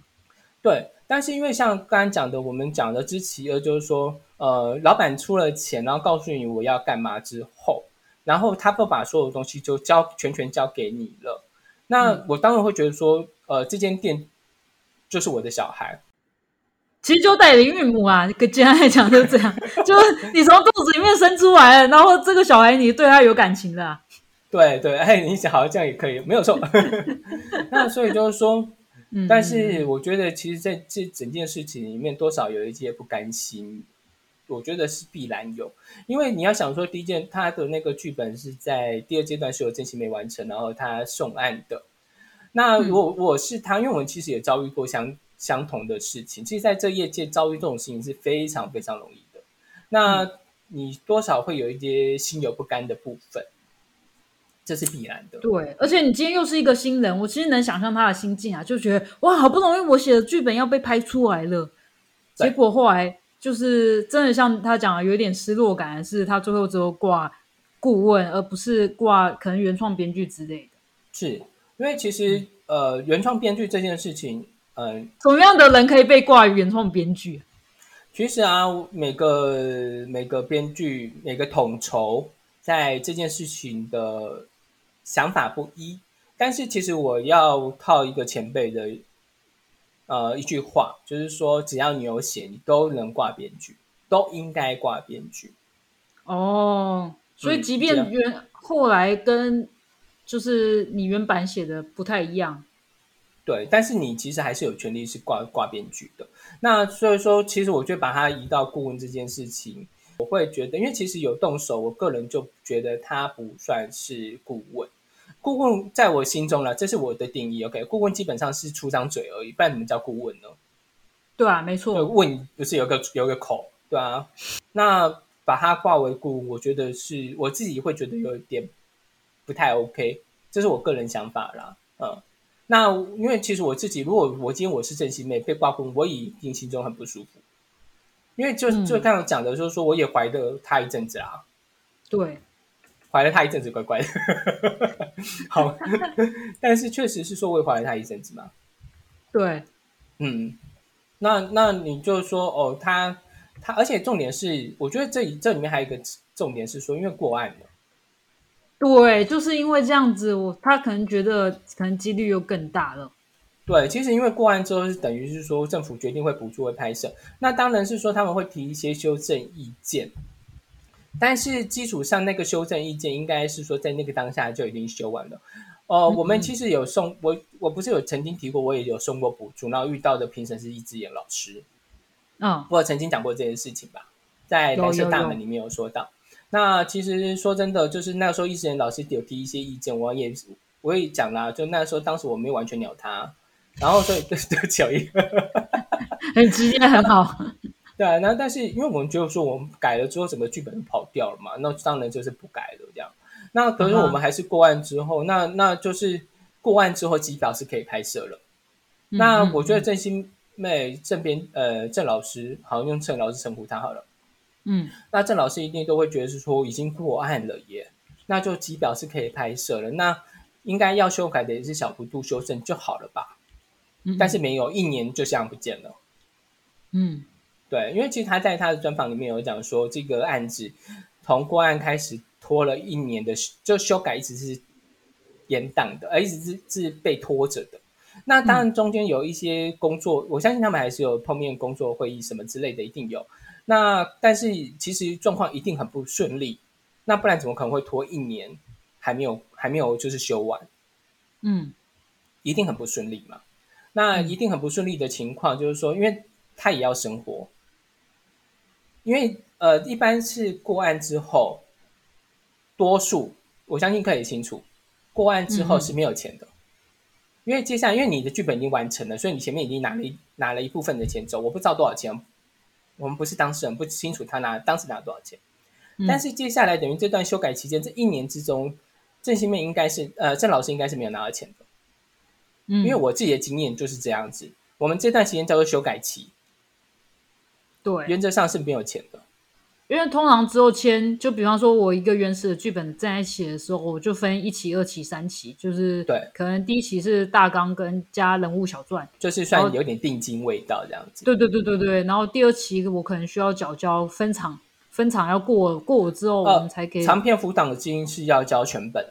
B: 对。但是因为像刚刚讲的，我们讲的知其二，就是说，呃，老板出了钱，然后告诉你我要干嘛之后，然后他不把所有东西就交全权交给你了，那
A: 嗯。
B: 我当然会觉得说，呃，这间店就是我的小孩，
A: 其实就代理孕母啊，跟简单来讲就是这样，就是你从肚子里面生出来了，然后这个小孩你对他有感情的、啊，
B: 对对，哎，你想好这样也可以，没有错。那所以就是说，
A: 嗯，
B: 但是我觉得其实在这整件事情里面，多少有一些不甘心，我觉得是必然有，因为你要想说，第一件他的那个剧本是在第二阶段是有真心没完成，然后他送案的。那
A: 嗯
B: 我我是他，因为我们其实也遭遇过相相同的事情，其实在这业界遭遇这种事情是非常非常容易的。那你多少会有一些心有不甘的部分，这是必然的。
A: 对，而且你今天又是一个新人，我其实能想象他的心境啊，就觉得哇，好不容易我写的剧本要被拍出来了，
B: 对
A: 结果后来就是真的像他讲的，有一点失落感的是，他最后只有挂顾问，而不是挂可能原创编剧之类的。
B: 是因为其实呃，原创编剧这件事情，嗯、
A: 什么样的人可以被挂于原创编剧？
B: 其实啊，每个每个编剧、每个统筹在这件事情的想法不一，但是其实我要靠一个前辈的呃一句话，就是说，只要你有写，你都能挂编剧，都应该挂编剧。
A: 哦，所以
B: 嗯
A: 即便原后来跟就是你原版写的不太一样，
B: 对，但是你其实还是有权利是挂挂编剧的。那所以说，其实我就把它移到顾问这件事情，我会觉得，因为其实有动手，我个人就觉得他不算是顾问。顾问在我心中了，这是我的定义。OK，顾问基本上是出张嘴而已，不然怎么叫顾问呢？
A: 对啊，没，错，
B: 问不是有个有个口，对啊。那把它挂为顾问，我觉得是我自己会觉得有一点不太 OK，这是我个人想法啦。嗯，那因为其实我自己，如果我今天我是郑欣妹被挂顾问，我也一定心中很不舒服，因为就
A: 嗯
B: 就刚刚讲的，就是说我也怀了他一阵子啊，
A: 对，
B: 怀了他一阵子，乖乖的。好，但是确实是说我也怀了他一阵子嘛。
A: 对，
B: 嗯，那那你就说哦，他他，而且重点是，我觉得这里这里面还有一个重点是说，因为过案了，
A: 对，就是因为这样子，我他可能觉得可能几率又更大了。
B: 对，其实因为过案之后是等于是说政府决定会补助会拍摄，那当然是说他们会提一些修正意见，但是基础上那个修正意见应该是说在那个当下就已经修完了。呃，
A: 嗯
B: 我们其实有送我我不是有曾经提过，我也有送过补助，然后遇到的评审是易志言老师，
A: 嗯，
B: 我有曾经讲过这件事情吧，在
A: 有
B: 蓝色
A: 有有
B: 大门里面有说到。那其实说真的，就是那时候易志言老师有提一些意见，我也我也讲啦，就那时候当时我没有完全鸟他，然后所以对对不起，我一
A: 很直接，很好。
B: 对啊，那但是因为我们觉得说我们改了之后，整个剧本就跑掉了嘛，那当然就是不改了这样。那可是我们还是过案之后，那那就是过案之后机表是可以拍摄了。那
A: 嗯
B: 我觉得郑欣妹郑编呃郑老师，好像用郑老师称呼他好了。
A: 嗯，
B: 那郑老师一定都会觉得是说已经过案了耶，那就机表是可以拍摄了，那应该要修改的也是小幅度修正就好了吧？
A: 嗯
B: 但是没有，一年就这样不见了。
A: 嗯
B: 对，因为其实他在他的专访里面有讲说，这个案子从过案开始拖了一年的，就修改一直是延档的，而一直是是被拖着的。那当然中间有一些工作，我相信他们还是有碰面工作会议什么之类的，一定有。那但是其实状况一定很不顺利，那不然怎么可能会拖一年还没有还没有就是修完？
A: 嗯
B: 一定很不顺利嘛。那一定很不顺利的情况就是说，因为他也要生活，因为呃，一般是过案之后，多数我相信可以清楚，过案之后是没有钱的，因为接下来因为你的剧本已经完成了，所以你前面已经拿了一拿了一部分的钱走，我不知道多少钱，我们不是当事人，不清楚他拿当时拿多少钱。
A: 嗯
B: 但是接下来等于这段修改期间，这一年之中，郑新妹应该是呃郑老师应该是没有拿到钱的。
A: 嗯，
B: 因为我自己的经验就是这样子，我们这段时间叫做修改期，
A: 对
B: 原则上是没有钱的。
A: 因为通常之后签，就比方说我一个原始的剧本在一起的时候，我就分一期、二期、三期，就是
B: 对，
A: 可能第一期是大纲跟加人物小传，
B: 就是算有点定金味道这样子。
A: 对对对对对，然后第二期我可能需要缴交分场，分场要过过我之后，我们才可以。
B: 长篇辅导的金是要交全本，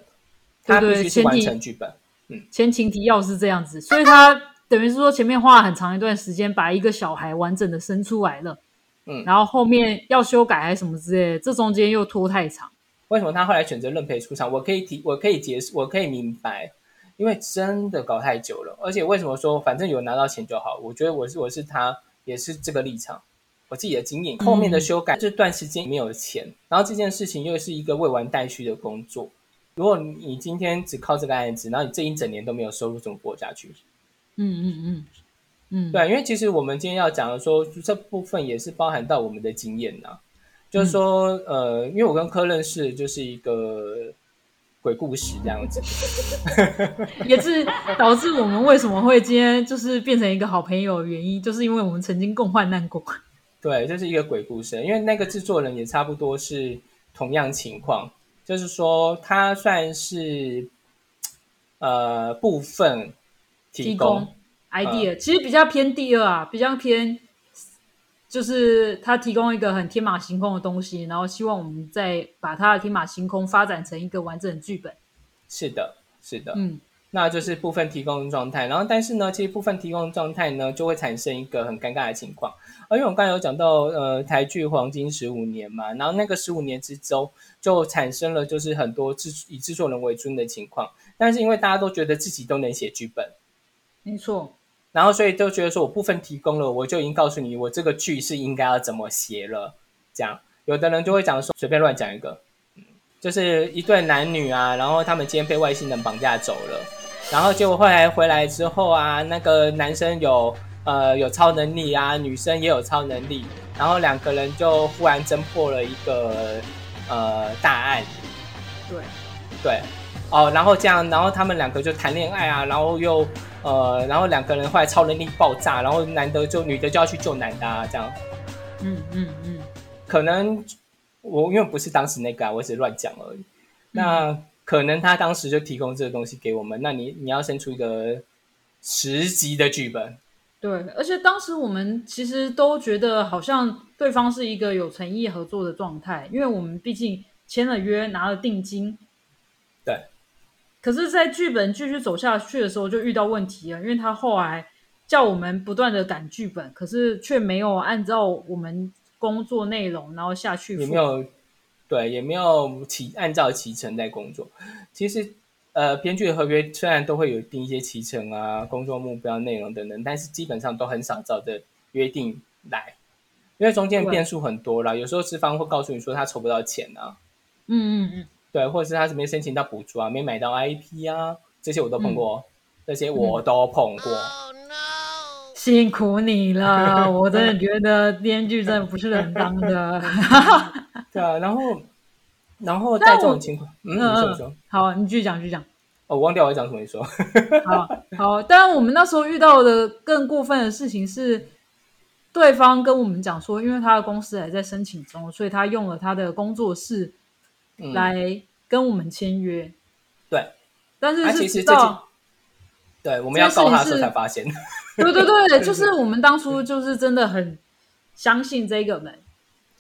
B: 他必须是完成剧本。嗯，
A: 前情提要是这样子，所以他等于是说前面花了很长一段时间把一个小孩完整的生出来了。
B: 嗯，
A: 然后后面要修改还是什么之类，这中间又拖太长。
B: 为什么他后来选择认赔出场？我可以提，我可以解释，我可以明白，因为真的搞太久了。而且为什么说反正有拿到钱就好？我觉得我是我是他也是这个立场，我自己的经验。后面的修改这段时间没有钱，然后这件事情又是一个未完待续的工作。如果你今天只靠这个案子，然后你这一整年都没有收入，怎么过下去？
A: 嗯嗯嗯。嗯，
B: 对，因为其实我们今天要讲的说这部分也是包含到我们的经验呐，就是说，呃，因为我跟柯认识就是一个鬼故事这样子，
A: 也是导致我们为什么会今天就是变成一个好朋友的原因，就是因为我们曾经共患难过。
B: 对，这是一个鬼故事，因为那个制作人也差不多是同样情况，就是说他算是呃部分提供。
A: idea 其实比较偏第二啊，比较偏，就是他提供一个很天马行空的东西，然后希望我们再把它的天马行空发展成一个完整的剧本。
B: 是的，是的，
A: 嗯，
B: 那就是部分提供的状态。然后，但是呢，其实部分提供的状态呢，就会产生一个很尴尬的情况。而因为我刚才有讲到，呃，台剧黄金十五年嘛，然后那个十五年之中，就产生了就是很多制以制作人为尊的情况。但是因为大家都觉得自己都能写剧本，
A: 没错。
B: 然后，所以就觉得说我部分提供了，我就已经告诉你，我这个剧是应该要怎么写了。这样，有的人就会讲说，随便乱讲一个，就是一对男女啊，然后他们今天被外星人绑架走了，然后结果后来回来之后啊，那个男生有呃有超能力啊，女生也有超能力，然后两个人就忽然侦破了一个呃大案。
A: 对，
B: 对，哦，然后这样，然后他们两个就谈恋爱啊，然后又。呃，然后两个人后来超能力爆炸，然后男的就女的就要去救男的啊，这样。
A: 嗯嗯嗯，
B: 可能我因为不是当时那个啊，我只是乱讲而已。那可能他当时就提供这个东西给我们，那你你要生出一个十集的剧本。
A: 对，而且当时我们其实都觉得好像对方是一个有诚意合作的状态，因为我们毕竟签了约，拿了定金。
B: 对。
A: 可是，在剧本继续走下去的时候，就遇到问题了。因为他后来叫我们不断的赶剧本，可是却没有按照我们工作内容，然后下去
B: 也没有对，也没有提按照提成在工作。其实，呃，编剧的合约虽然都会有定一些提成啊、工作目标、内容等等，但是基本上都很少照着约定来，因为中间变数很多啦。有时候资方会告诉你说他筹不到钱啊。
A: 嗯嗯嗯。
B: 对，或者是他是没申请到补助啊，没买到 IP 啊，这些我都碰过，这些我都碰过。
A: 辛苦你了，我真的觉得编剧真的不是人当的。
B: 对啊，然后，然后在这种情况，嗯，你说说，
A: 好，你继续讲，继续讲。
B: 哦，我忘掉我要讲什么，你说。
A: 好 好，当然我们那时候遇到的更过分的事情是，对方跟我们讲说，因为他的公司还在申请中，所以他用了他的工作室。来跟我们签约，
B: 对，
A: 但是是
B: 知道，对，我们要告他时候才发现，
A: 对 对对，就是我们当初就是真的很相信这个门，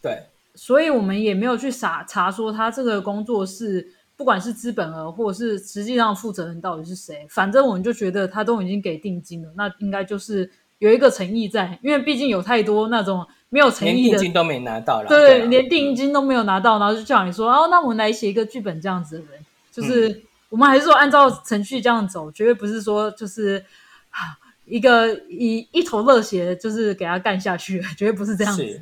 B: 对，
A: 所以我们也没有去查查说他这个工作室，不管是资本额或者是实际上负责人到底是谁，反正我们就觉得他都已经给定金了，那应该就是有一个诚意在，因为毕竟有太多那种。没有诚意
B: 的，连定金都没拿到了。
A: 对，连定金都没有拿到，然后就叫你说，哦，那我们来写一个剧本这样子的人，就是我们还是说按照程序这样走，绝对不是说就是一个一一头热血，就是给他干下去，绝对不是这样子。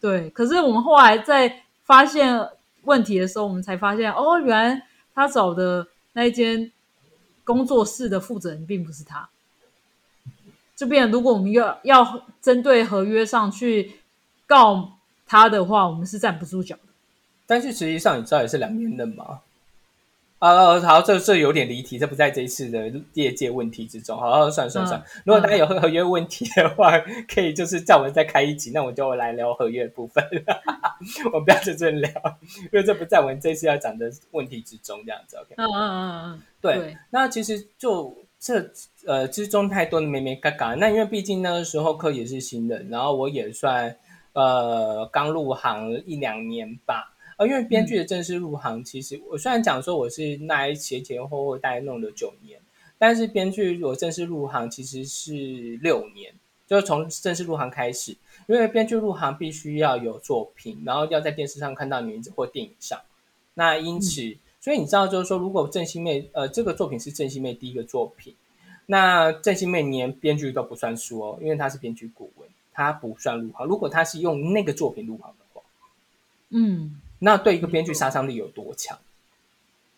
A: 对，可是我们后来在发现问题的时候，我们才发现，哦，原来他找的那一间工作室的负责人并不是他。这边如果我们要要针对合约上去。告他的话，我们是站不住脚的。
B: 但是实际上，你知道也是两面的嘛？呃，好，这这有点离题，这不在这一次的业界问题之中。好，算了算了算了。如果大家有合合约问题的话，可以就是叫我们再开一集，那我就来聊合约的部分。我不要在这聊，因为这不在我们这次要讲的问题之中，这样子。OK。
A: 嗯嗯嗯嗯，
B: 对。那其实就这呃之中太多的咩咩嘎嘎。那因为毕竟那个时候课也是新人，然后我也算呃刚入行一两年吧。呃，因为编剧的正式入行，其实我虽然讲说我是那一前前后后大概弄了九年，但是编剧我正式入行其实是六年，就是从正式入行开始。因为编剧入行必须要有作品，然后要在电视上看到名字或电影上。那因此，所以你知道，就是说，如果郑欣妹呃这个作品是郑欣妹第一个作品，那郑欣妹连编剧都不算数哦，因为她是编剧顾问，她不算入行。如果她是用那个作品入行的话，
A: 嗯。
B: 那对一个编剧杀伤力有多强？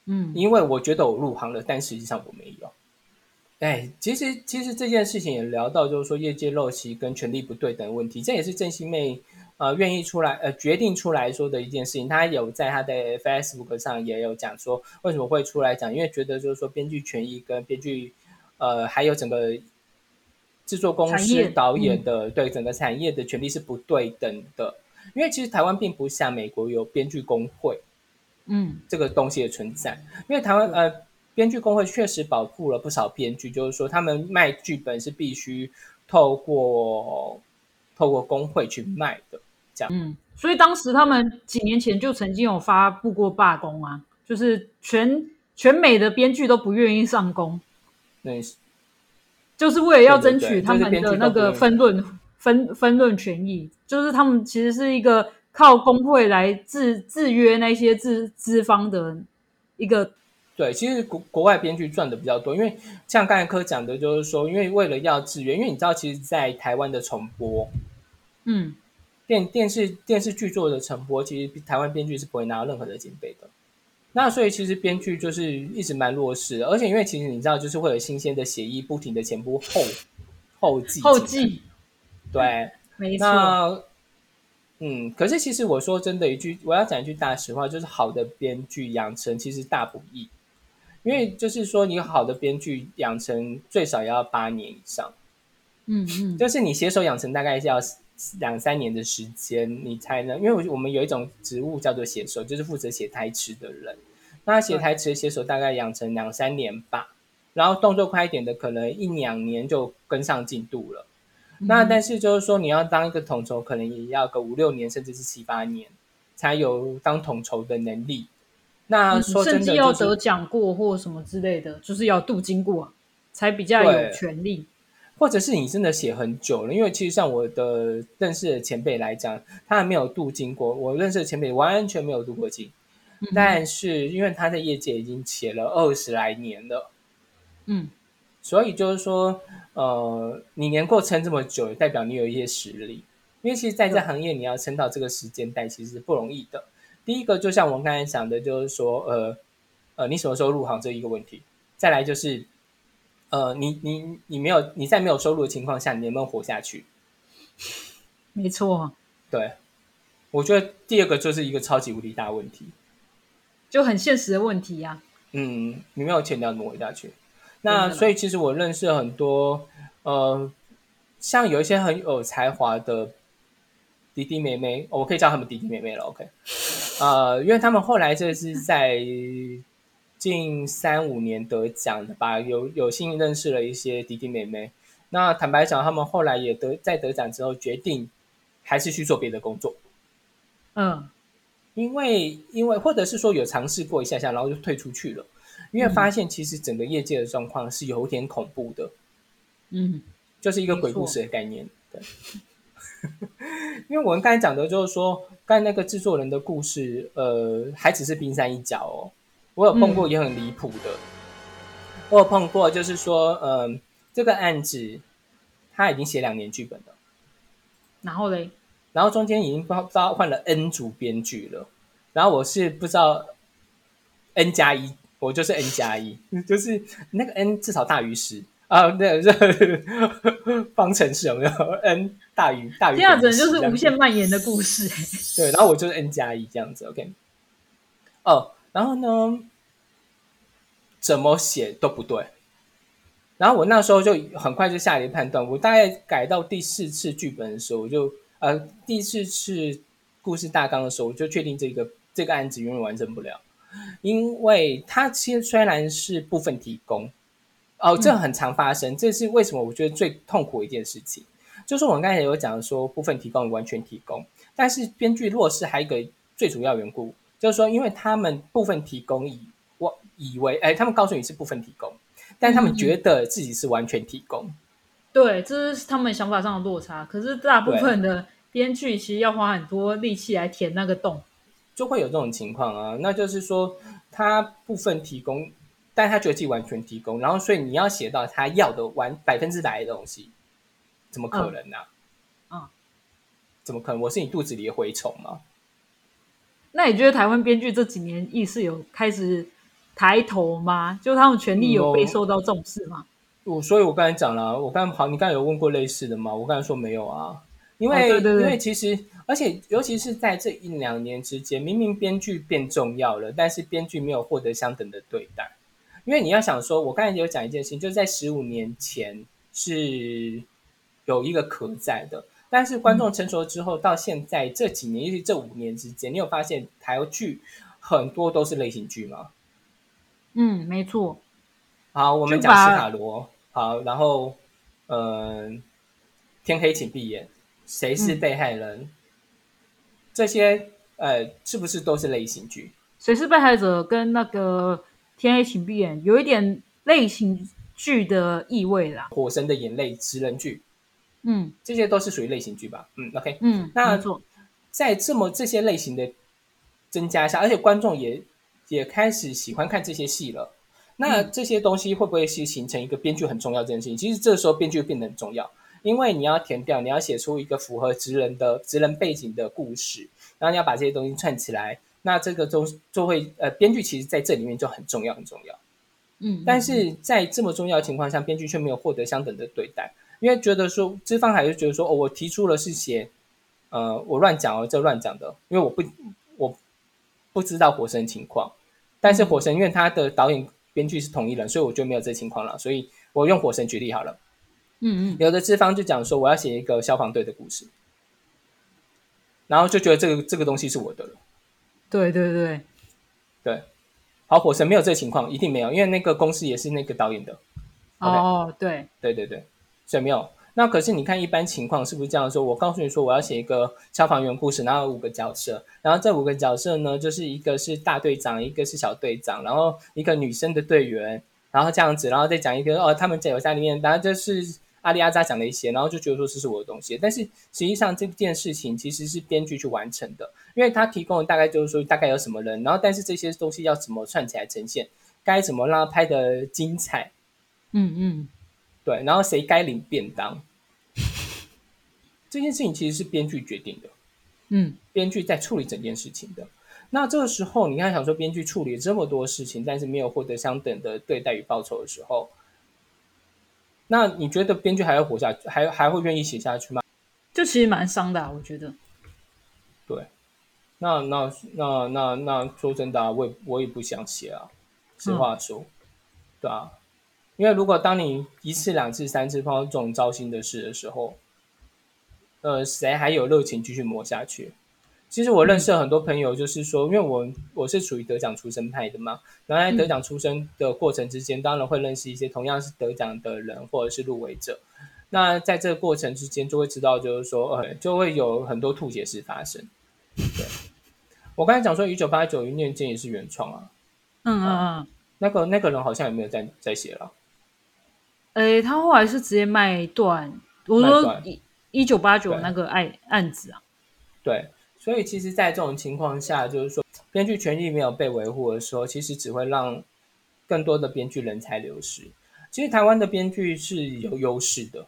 A: 嗯，
B: 因为我觉得我入行了，但实际上我没有。哎，其实其实这件事情也聊到，就是说业界陋习跟权力不对等问题，这也是郑欣妹呃愿意出来呃决定出来说的一件事情。她有在她的 Facebook 上也有讲说，为什么会出来讲？因为觉得就是说编剧权益跟编剧呃还有整个制作公司导演的对整个产业的权利是不对等的。因为其实台湾并不像美国有编剧工会，
A: 嗯，
B: 这个东西的存在。因为台湾呃，编剧工会确实保护了不少编剧，就是说他们卖剧本是必须透过透过工会去卖的，这样。
A: 嗯，所以当时他们几年前就曾经有发布过罢工啊，就是全全美的编剧都不愿意上工，
B: 对，
A: 就是为了要争取他们的那个分论。分分论权益，就是他们其实是一个靠工会来制制约那些资资方的一个。
B: 对，其实国国外编剧赚的比较多，因为像刚才科讲的，就是说，因为为了要制约，因为你知道，其实，在台湾的重播，
A: 嗯，
B: 电电视电视剧作的重播，其实台湾编剧是不会拿到任何的经费的。那所以其实编剧就是一直蛮弱势，而且因为其实你知道，就是会有新鲜的协议，不停的前播后后继
A: 后继。
B: 对，
A: 没错。
B: 嗯，可是其实我说真的一句，我要讲一句大实话，就是好的编剧养成其实大不易，因为就是说你好的编剧养成最少要八年以上。
A: 嗯嗯，
B: 就是你写手养成大概是要两三年的时间，你才能，因为我们有一种职务叫做写手，就是负责写台词的人。那写台词的写手大概养成两三年吧，然后动作快一点的，可能一两年就跟上进度了。那但是就是说，你要当一个统筹，可能也要个五六年，甚至是七八年，才有当统筹的能力。那说真的，
A: 要得奖过或什么之类的，就是要镀金过，才比较有权利。
B: 或者是你真的写很久了，因为其实像我的认识的前辈来讲，他还没有镀金过。我认识的前辈完全没有镀过金，但是因为他在业界已经写了二十来年了，
A: 嗯。
B: 所以就是说，呃，你能够撑这么久，代表你有一些实力。因为其实在这行业，你要撑到这个时间带，其实是不容易的。第一个，就像我们刚才讲的，就是说，呃，呃，你什么时候入行这一个问题。再来就是，呃，你你你没有你在没有收入的情况下，你能不能活下去？
A: 没错。
B: 对，我觉得第二个就是一个超级无敌大问题，
A: 就很现实的问题呀。
B: 嗯，你没有钱，你要怎么活下去？那所以其实我认识很多，呃，像有一些很有才华的弟弟妹妹，我可以叫他们弟弟妹妹了，OK？呃，因为他们后来这是在近三五年得奖的吧，有有幸认识了一些弟弟妹妹。那坦白讲，他们后来也得在得奖之后，决定还是去做别的工作。
A: 嗯，
B: 因为因为或者是说有尝试过一下下，然后就退出去了。因为发现其实整个业界的状况是有点恐怖的，
A: 嗯，
B: 就是一个鬼故事的概念。对，因为我们刚才讲的就是说，刚才那个制作人的故事，呃，还只是冰山一角哦。我有碰过也很离谱的，我有碰过，就是说，嗯，这个案子他已经写两年剧本了，
A: 然后嘞，
B: 然后中间已经不知道换了 N 组编剧了，然后我是不知道 N 加一。我就是 n 加一，就是那个 n 至少大于十啊，那个 方程式有没有 n 大于大于？
A: 第二种就是无限蔓延的故事。
B: 对，然后我就是 n 加一这样子，OK。哦，然后呢，怎么写都不对。然后我那时候就很快就下了一判断，我大概改到第四次剧本的时候，我就呃第四次故事大纲的时候，我就确定这个这个案子永远完成不了，因为它其实虽然是部分提供，哦，这很常发生，这是为什么？我觉得最痛苦的一件事情，就是我们刚才有讲说部分提供与完全提供，但是编剧弱势还有一个最主要缘故，就是说因为他们部分提供以我以为，哎，他们告诉你是部分提供。但他们觉得自己是完全提供，
A: 对，这是他们想法上的落差。可是大部分的编剧其实要花很多力气来填那个洞，
B: 就会有这种情况啊。那就是说，他部分提供，但他觉得自己完全提供，然后所以你要写到他要的完百分之百的东西，怎么可能呢？
A: 嗯，
B: 怎么可能？我是你肚子里的蛔虫吗？
A: 那你觉得台湾编剧这几年意识有开始？抬头吗？就他们权利有被受到重视吗？
B: 我所以，我刚才讲了，我刚好，你刚才有问过类似的吗？我刚才说没有啊，因为因为其实，而且尤其是在这一两年之间，明明编剧变重要了，但是编剧没有获得相等的对待。因为你要想说，我刚才有讲一件事情，就是在十五年前是有一个可在的，但是观众成熟之后，到现在这几年，尤其这五年之间，你有发现台剧很多都是类型剧吗？
A: 嗯，没错。
B: 好，我们讲斯卡罗。好，然后，嗯，天黑请闭眼，谁是被害人？这些，呃，是不是都是类型剧？
A: 谁是被害者？跟那个天黑请闭眼有一点类型剧的意味啦。
B: 火神的眼泪，食人剧。
A: 嗯，
B: 这些都是属于类型剧吧？嗯，OK。
A: 嗯，
B: 那
A: 错。
B: 在这么这些类型的增加下，而且观众也。也开始喜欢看这些戏了，那这些东西会不会是形成一个编剧很重要这件事情？其实这时候编剧变得很重要，因为你要填掉，你要写出一个符合职人的职人背景的故事，然后你要把这些东西串起来，那这个就就会呃，编剧其实在这里面就很重要很重要。
A: 嗯，
B: 但是在这么重要的情况下，编剧却没有获得相等的对待，因为觉得说资方还是觉得说哦，我提出了是写呃，我乱讲哦，这乱讲的，因为我不我不知道火神情况。但是火神因为他的导演编剧是同一人，所以我就没有这情况了。所以我用火神举例好了。
A: 嗯嗯，
B: 有的资方就讲说我要写一个消防队的故事，然后就觉得这个这个东西是我的了。
A: 对对对
B: 对，好，火神没有这情况，一定没有，因为那个公司也是那个导演的。
A: 哦，对
B: 对对对，所以没有。那可是你看，一般情况是不是这样说？我告诉你说，我要写一个消防员故事，然后五个角色，然后这五个角色呢，就是一个是大队长，一个是小队长，然后一个女生的队员，然后这样子，然后再讲一个哦，他们在游在里面，然后就是阿里阿扎讲的一些，然后就觉得说这是我的东西。但是实际上这件事情其实是编剧去完成的，因为他提供的大概就是说大概有什么人，然后但是这些东西要怎么串起来呈现，该怎么让他拍的精彩，
A: 嗯嗯，
B: 对，然后谁该领便当。这件事情其实是编剧决定的，
A: 嗯，
B: 编剧在处理整件事情的。那这个时候，你看，想说编剧处理这么多事情，但是没有获得相等的对待与报酬的时候，那你觉得编剧还要活下去，还还会愿意写下去吗？
A: 就其实蛮伤的，我觉得。
B: 对，那那那那那说真的，我也我也不想写啊，实话说，对啊，因为如果当你一次、两次、三次碰到这种糟心的事的时候，呃，谁还有热情继续磨下去？其实我认识很多朋友，就是说，因为我我是属于得奖出身派的嘛，然后在得奖出身的过程之间，当然会认识一些同样是得奖的人或者是入围者。那在这个过程之间，就会知道，就是说，呃，就会有很多吐血事发生。对，我刚才讲说，一九八九一念间也是原创啊。
A: 嗯嗯嗯，
B: 那个那个人好像也没有在在写了。
A: 诶，他后来是直接卖断。我说一九八九那个案案子啊，
B: 对，所以其实，在这种情况下，就是说，编剧权益没有被维护的时候，其实只会让更多的编剧人才流失。其实，台湾的编剧是有优势的，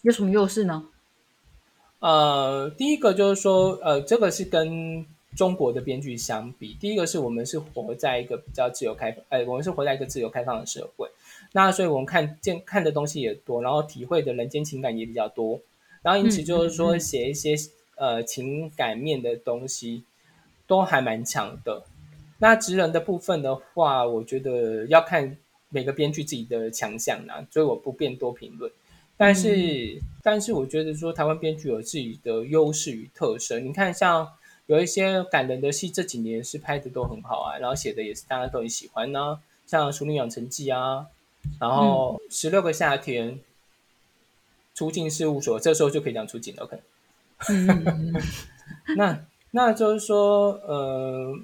A: 有什么优势呢？
B: 呃，第一个就是说，呃，这个是跟中国的编剧相比，第一个是我们是活在一个比较自由开放，哎，我们是活在一个自由开放的社会。那所以我们看见看的东西也多，然后体会的人间情感也比较多，然后因此就是说写一些呃情感面的东西都还蛮强的。那职人的部分的话，我觉得要看每个编剧自己的强项啦，所以我不便多评论。但是，但是我觉得说台湾编剧有自己的优势与特色。你看，像有一些感人的戏，这几年是拍的都很好啊，然后写的也是大家都很喜欢呢，像《熟女养成记》啊，然后《十六个夏天》、《出境事务所》，这时候就可以讲出境了，可能。那那就是说，呃，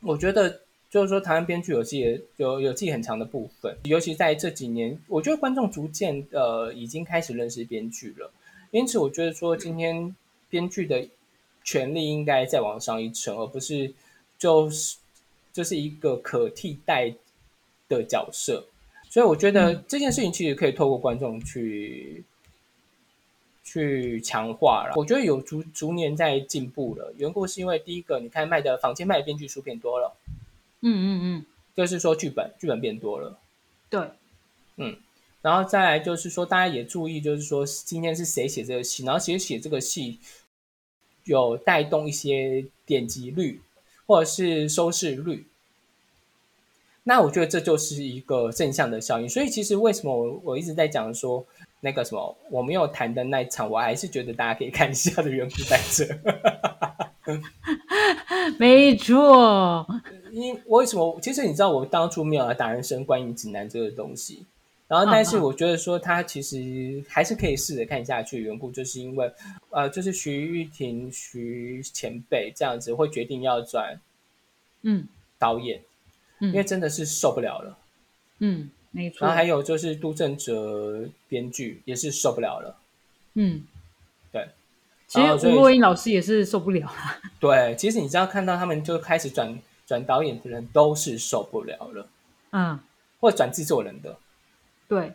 B: 我觉得。就是说，台湾编剧有自己有有自己很强的部分，尤其在这几年，我觉得观众逐渐呃已经开始认识编剧了。因此，我觉得说今天编剧的权利应该再往上一层，而不是就是就是一个可替代的角色。所以，我觉得这件事情其实可以透过观众去去强化了。我觉得有逐逐年在进步了。缘故是因为第一个，你看卖的房间卖的编剧书变多了。
A: 嗯嗯嗯，
B: 就是说剧本剧本变多了，
A: 对，
B: 嗯，然后再来就是说大家也注意，就是说今天是谁写这个戏，然后谁写这个戏有带动一些点击率或者是收视率，那我觉得这就是一个正向的效应。所以其实为什么我我一直在讲说那个什么我没有谈的那一场，我还是觉得大家可以看一下的缘故在这。
A: 没错。
B: 因为什么？其实你知道，我当初没有来打人生观影指南这个东西，然后但是我觉得说他其实还是可以试着看下去。缘故就是因为，呃，就是徐玉婷徐前辈这样子会决定要转，
A: 嗯，
B: 导演，因为真的是受不了了，
A: 嗯，没错。
B: 然后还有就是杜正哲编剧也是受不了了，
A: 嗯，
B: 对。
A: 其实吴若英老师也是受不了了。
B: 对，其实你知道看到他们就开始转。转导演的人都是受不了了，
A: 嗯，
B: 或转制作人的，
A: 对，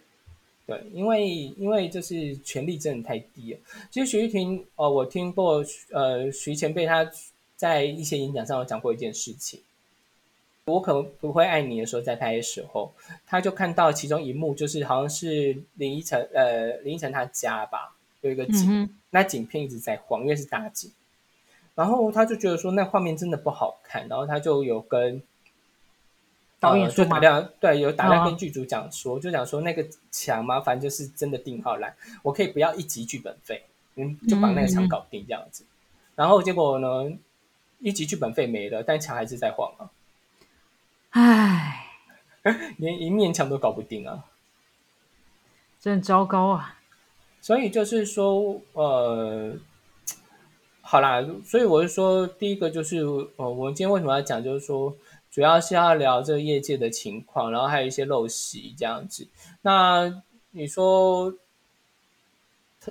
B: 对，因为因为就是权力真的太低了。其实徐玉婷，哦，我听过，呃，徐前辈他在一些演讲上有讲过一件事情，我可能不会爱你的时候，在拍的时候，他就看到其中一幕，就是好像是林依晨，呃，林依晨他家吧，有一个景，那景片一直在晃，因为是大景。然后他就觉得说那画面真的不好看，然后他就有跟
A: 导演
B: 就打量对有打量跟剧组讲说，就讲说那个墙麻烦就是真的定好来，我可以不要一集剧本费，嗯，就把那个墙搞定这样子。然后结果呢，一集剧本费没了，但墙还是在晃啊，
A: 唉，
B: 连一面墙都搞不定啊，
A: 真糟糕啊！
B: 所以就是说，呃。好啦，所以我是说，第一个就是，呃，我们今天为什么要讲，就是说，主要是要聊这个业界的情况，然后还有一些陋习这样子。那你说，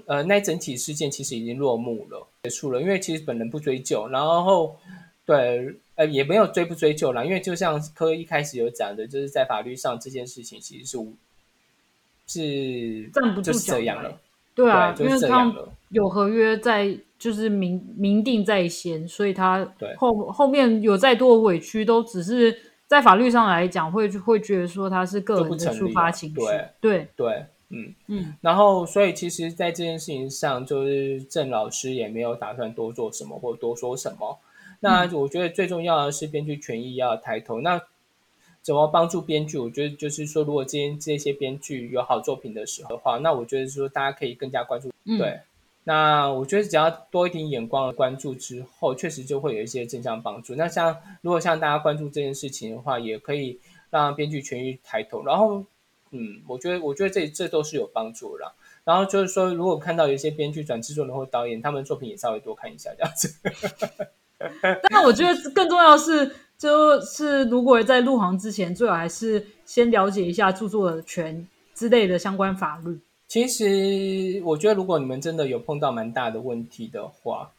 B: 呃，那整体事件其实已经落幕了，结束了，因为其实本人不追究，然后对，呃，也没有追不追究了，因为就像科一开始有讲的，就是在法律上这件事情其实是无是
A: 站不住
B: 这样了，
A: 对啊，
B: 因为
A: 他有合约在。就是明明定在先，所以他后后面有再多的委屈，都只是在法律上来讲，会会觉得说他是个人的抒发情绪。对
B: 对，嗯嗯。然后，所以其实，在这件事情上，就是郑老师也没有打算多做什么或多说什么。那我觉得最重要的是编剧权益要抬头。那怎么帮助编剧？我觉得就是说，如果今天这些编剧有好作品的时候的话，那我觉得说大家可以更加关注。对。那我觉得只要多一点眼光的关注之后，确实就会有一些正向帮助。那像如果像大家关注这件事情的话，也可以让编剧权益抬头。然后，嗯，我觉得我觉得这这都是有帮助的。然后就是说，如果看到有一些编剧转制作人或导演，他们作品也稍微多看一下这样子。
A: 但我觉得更重要的是，就是如果在入行之前，最好还是先了解一下著作权之类的相关法律。
B: 其实我觉得，如果你们真的有碰到蛮大的问题的话，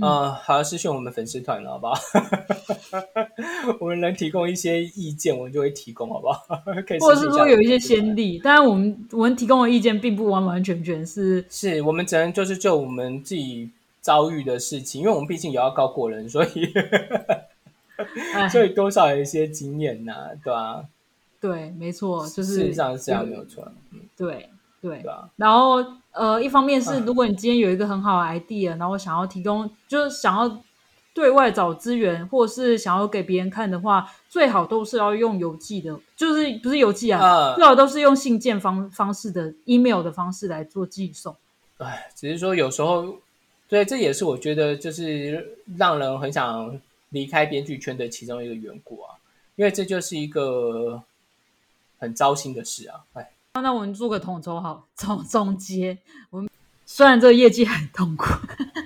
B: 呃，好私信我们粉丝团了，好不好？我们能提供一些意见，我们就会提供，好不好？可以，
A: 或者是说有一些先例，当然我们我们提供的意见并不完完全全是，
B: 是我们只能就是就我们自己遭遇的事情，因为我们毕竟也要告过人，所以所以多少有一些经验呐，对吧？
A: 对，没错，就是
B: 事实上是这样没有错，
A: 嗯，对。对，然后呃，一方面是如果你今天有一个很好的 idea，然后想要提供，就是想要对外找资源，或是想要给别人看的话，最好都是要用邮寄的，就是不是邮寄啊，最好都是用信件方方式的 email 的方式来做寄送。
B: 哎，只是说有时候，对，这也是我觉得就是让人很想离开编剧圈的其中一个缘故啊，因为这就是一个很糟心的事啊。哎，
A: 那我们做个统筹好总总结，我们虽然这个业绩很痛苦。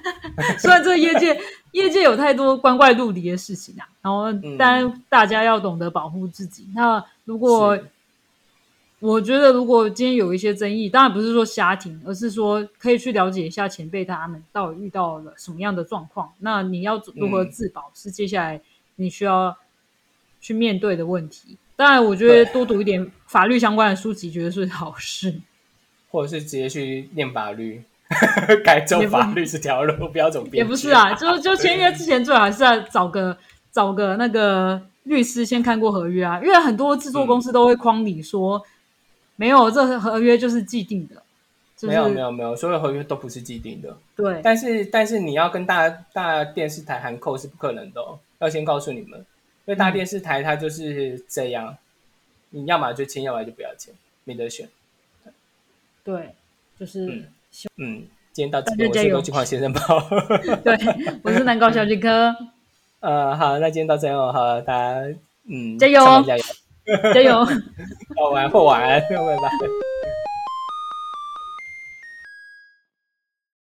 A: 虽然这个业界业界有太多光怪陆离的事情啊，然后当然大家要懂得保护自己。那如果我觉得如果今天有一些争议，当然不是说瞎听，而是说可以去了解一下前辈他们到底遇到了什么样的状况。那你要如何自保，是接下来你需要去面对的问题。当然，我觉得多读一点法律相关的书籍，觉得是好事，
B: 或者是直接去念法律。改走法律这条路，不要走
A: 也不是啊，就就签约之前最好还是要找个找个那个律师先看过合约啊，因为很多制作公司都会框你说没有，这合约就是既定的。
B: 没有没有没有，所有合约都不是既定的。
A: 对，
B: 但是但是你要跟大大电视台含扣是不可能的，要先告诉你们，因为大电视台它就是这样，你要么就签，要么就不要签，没得选。
A: 对，就是。
B: 嗯，今天到这边，我是高金华先生包。
A: 对，我是南高小杰哥。
B: 呃，好，那今天到这哦，好，大家嗯，
A: 加油，
B: 加油，
A: 加油，
B: 好玩，不玩，拜拜。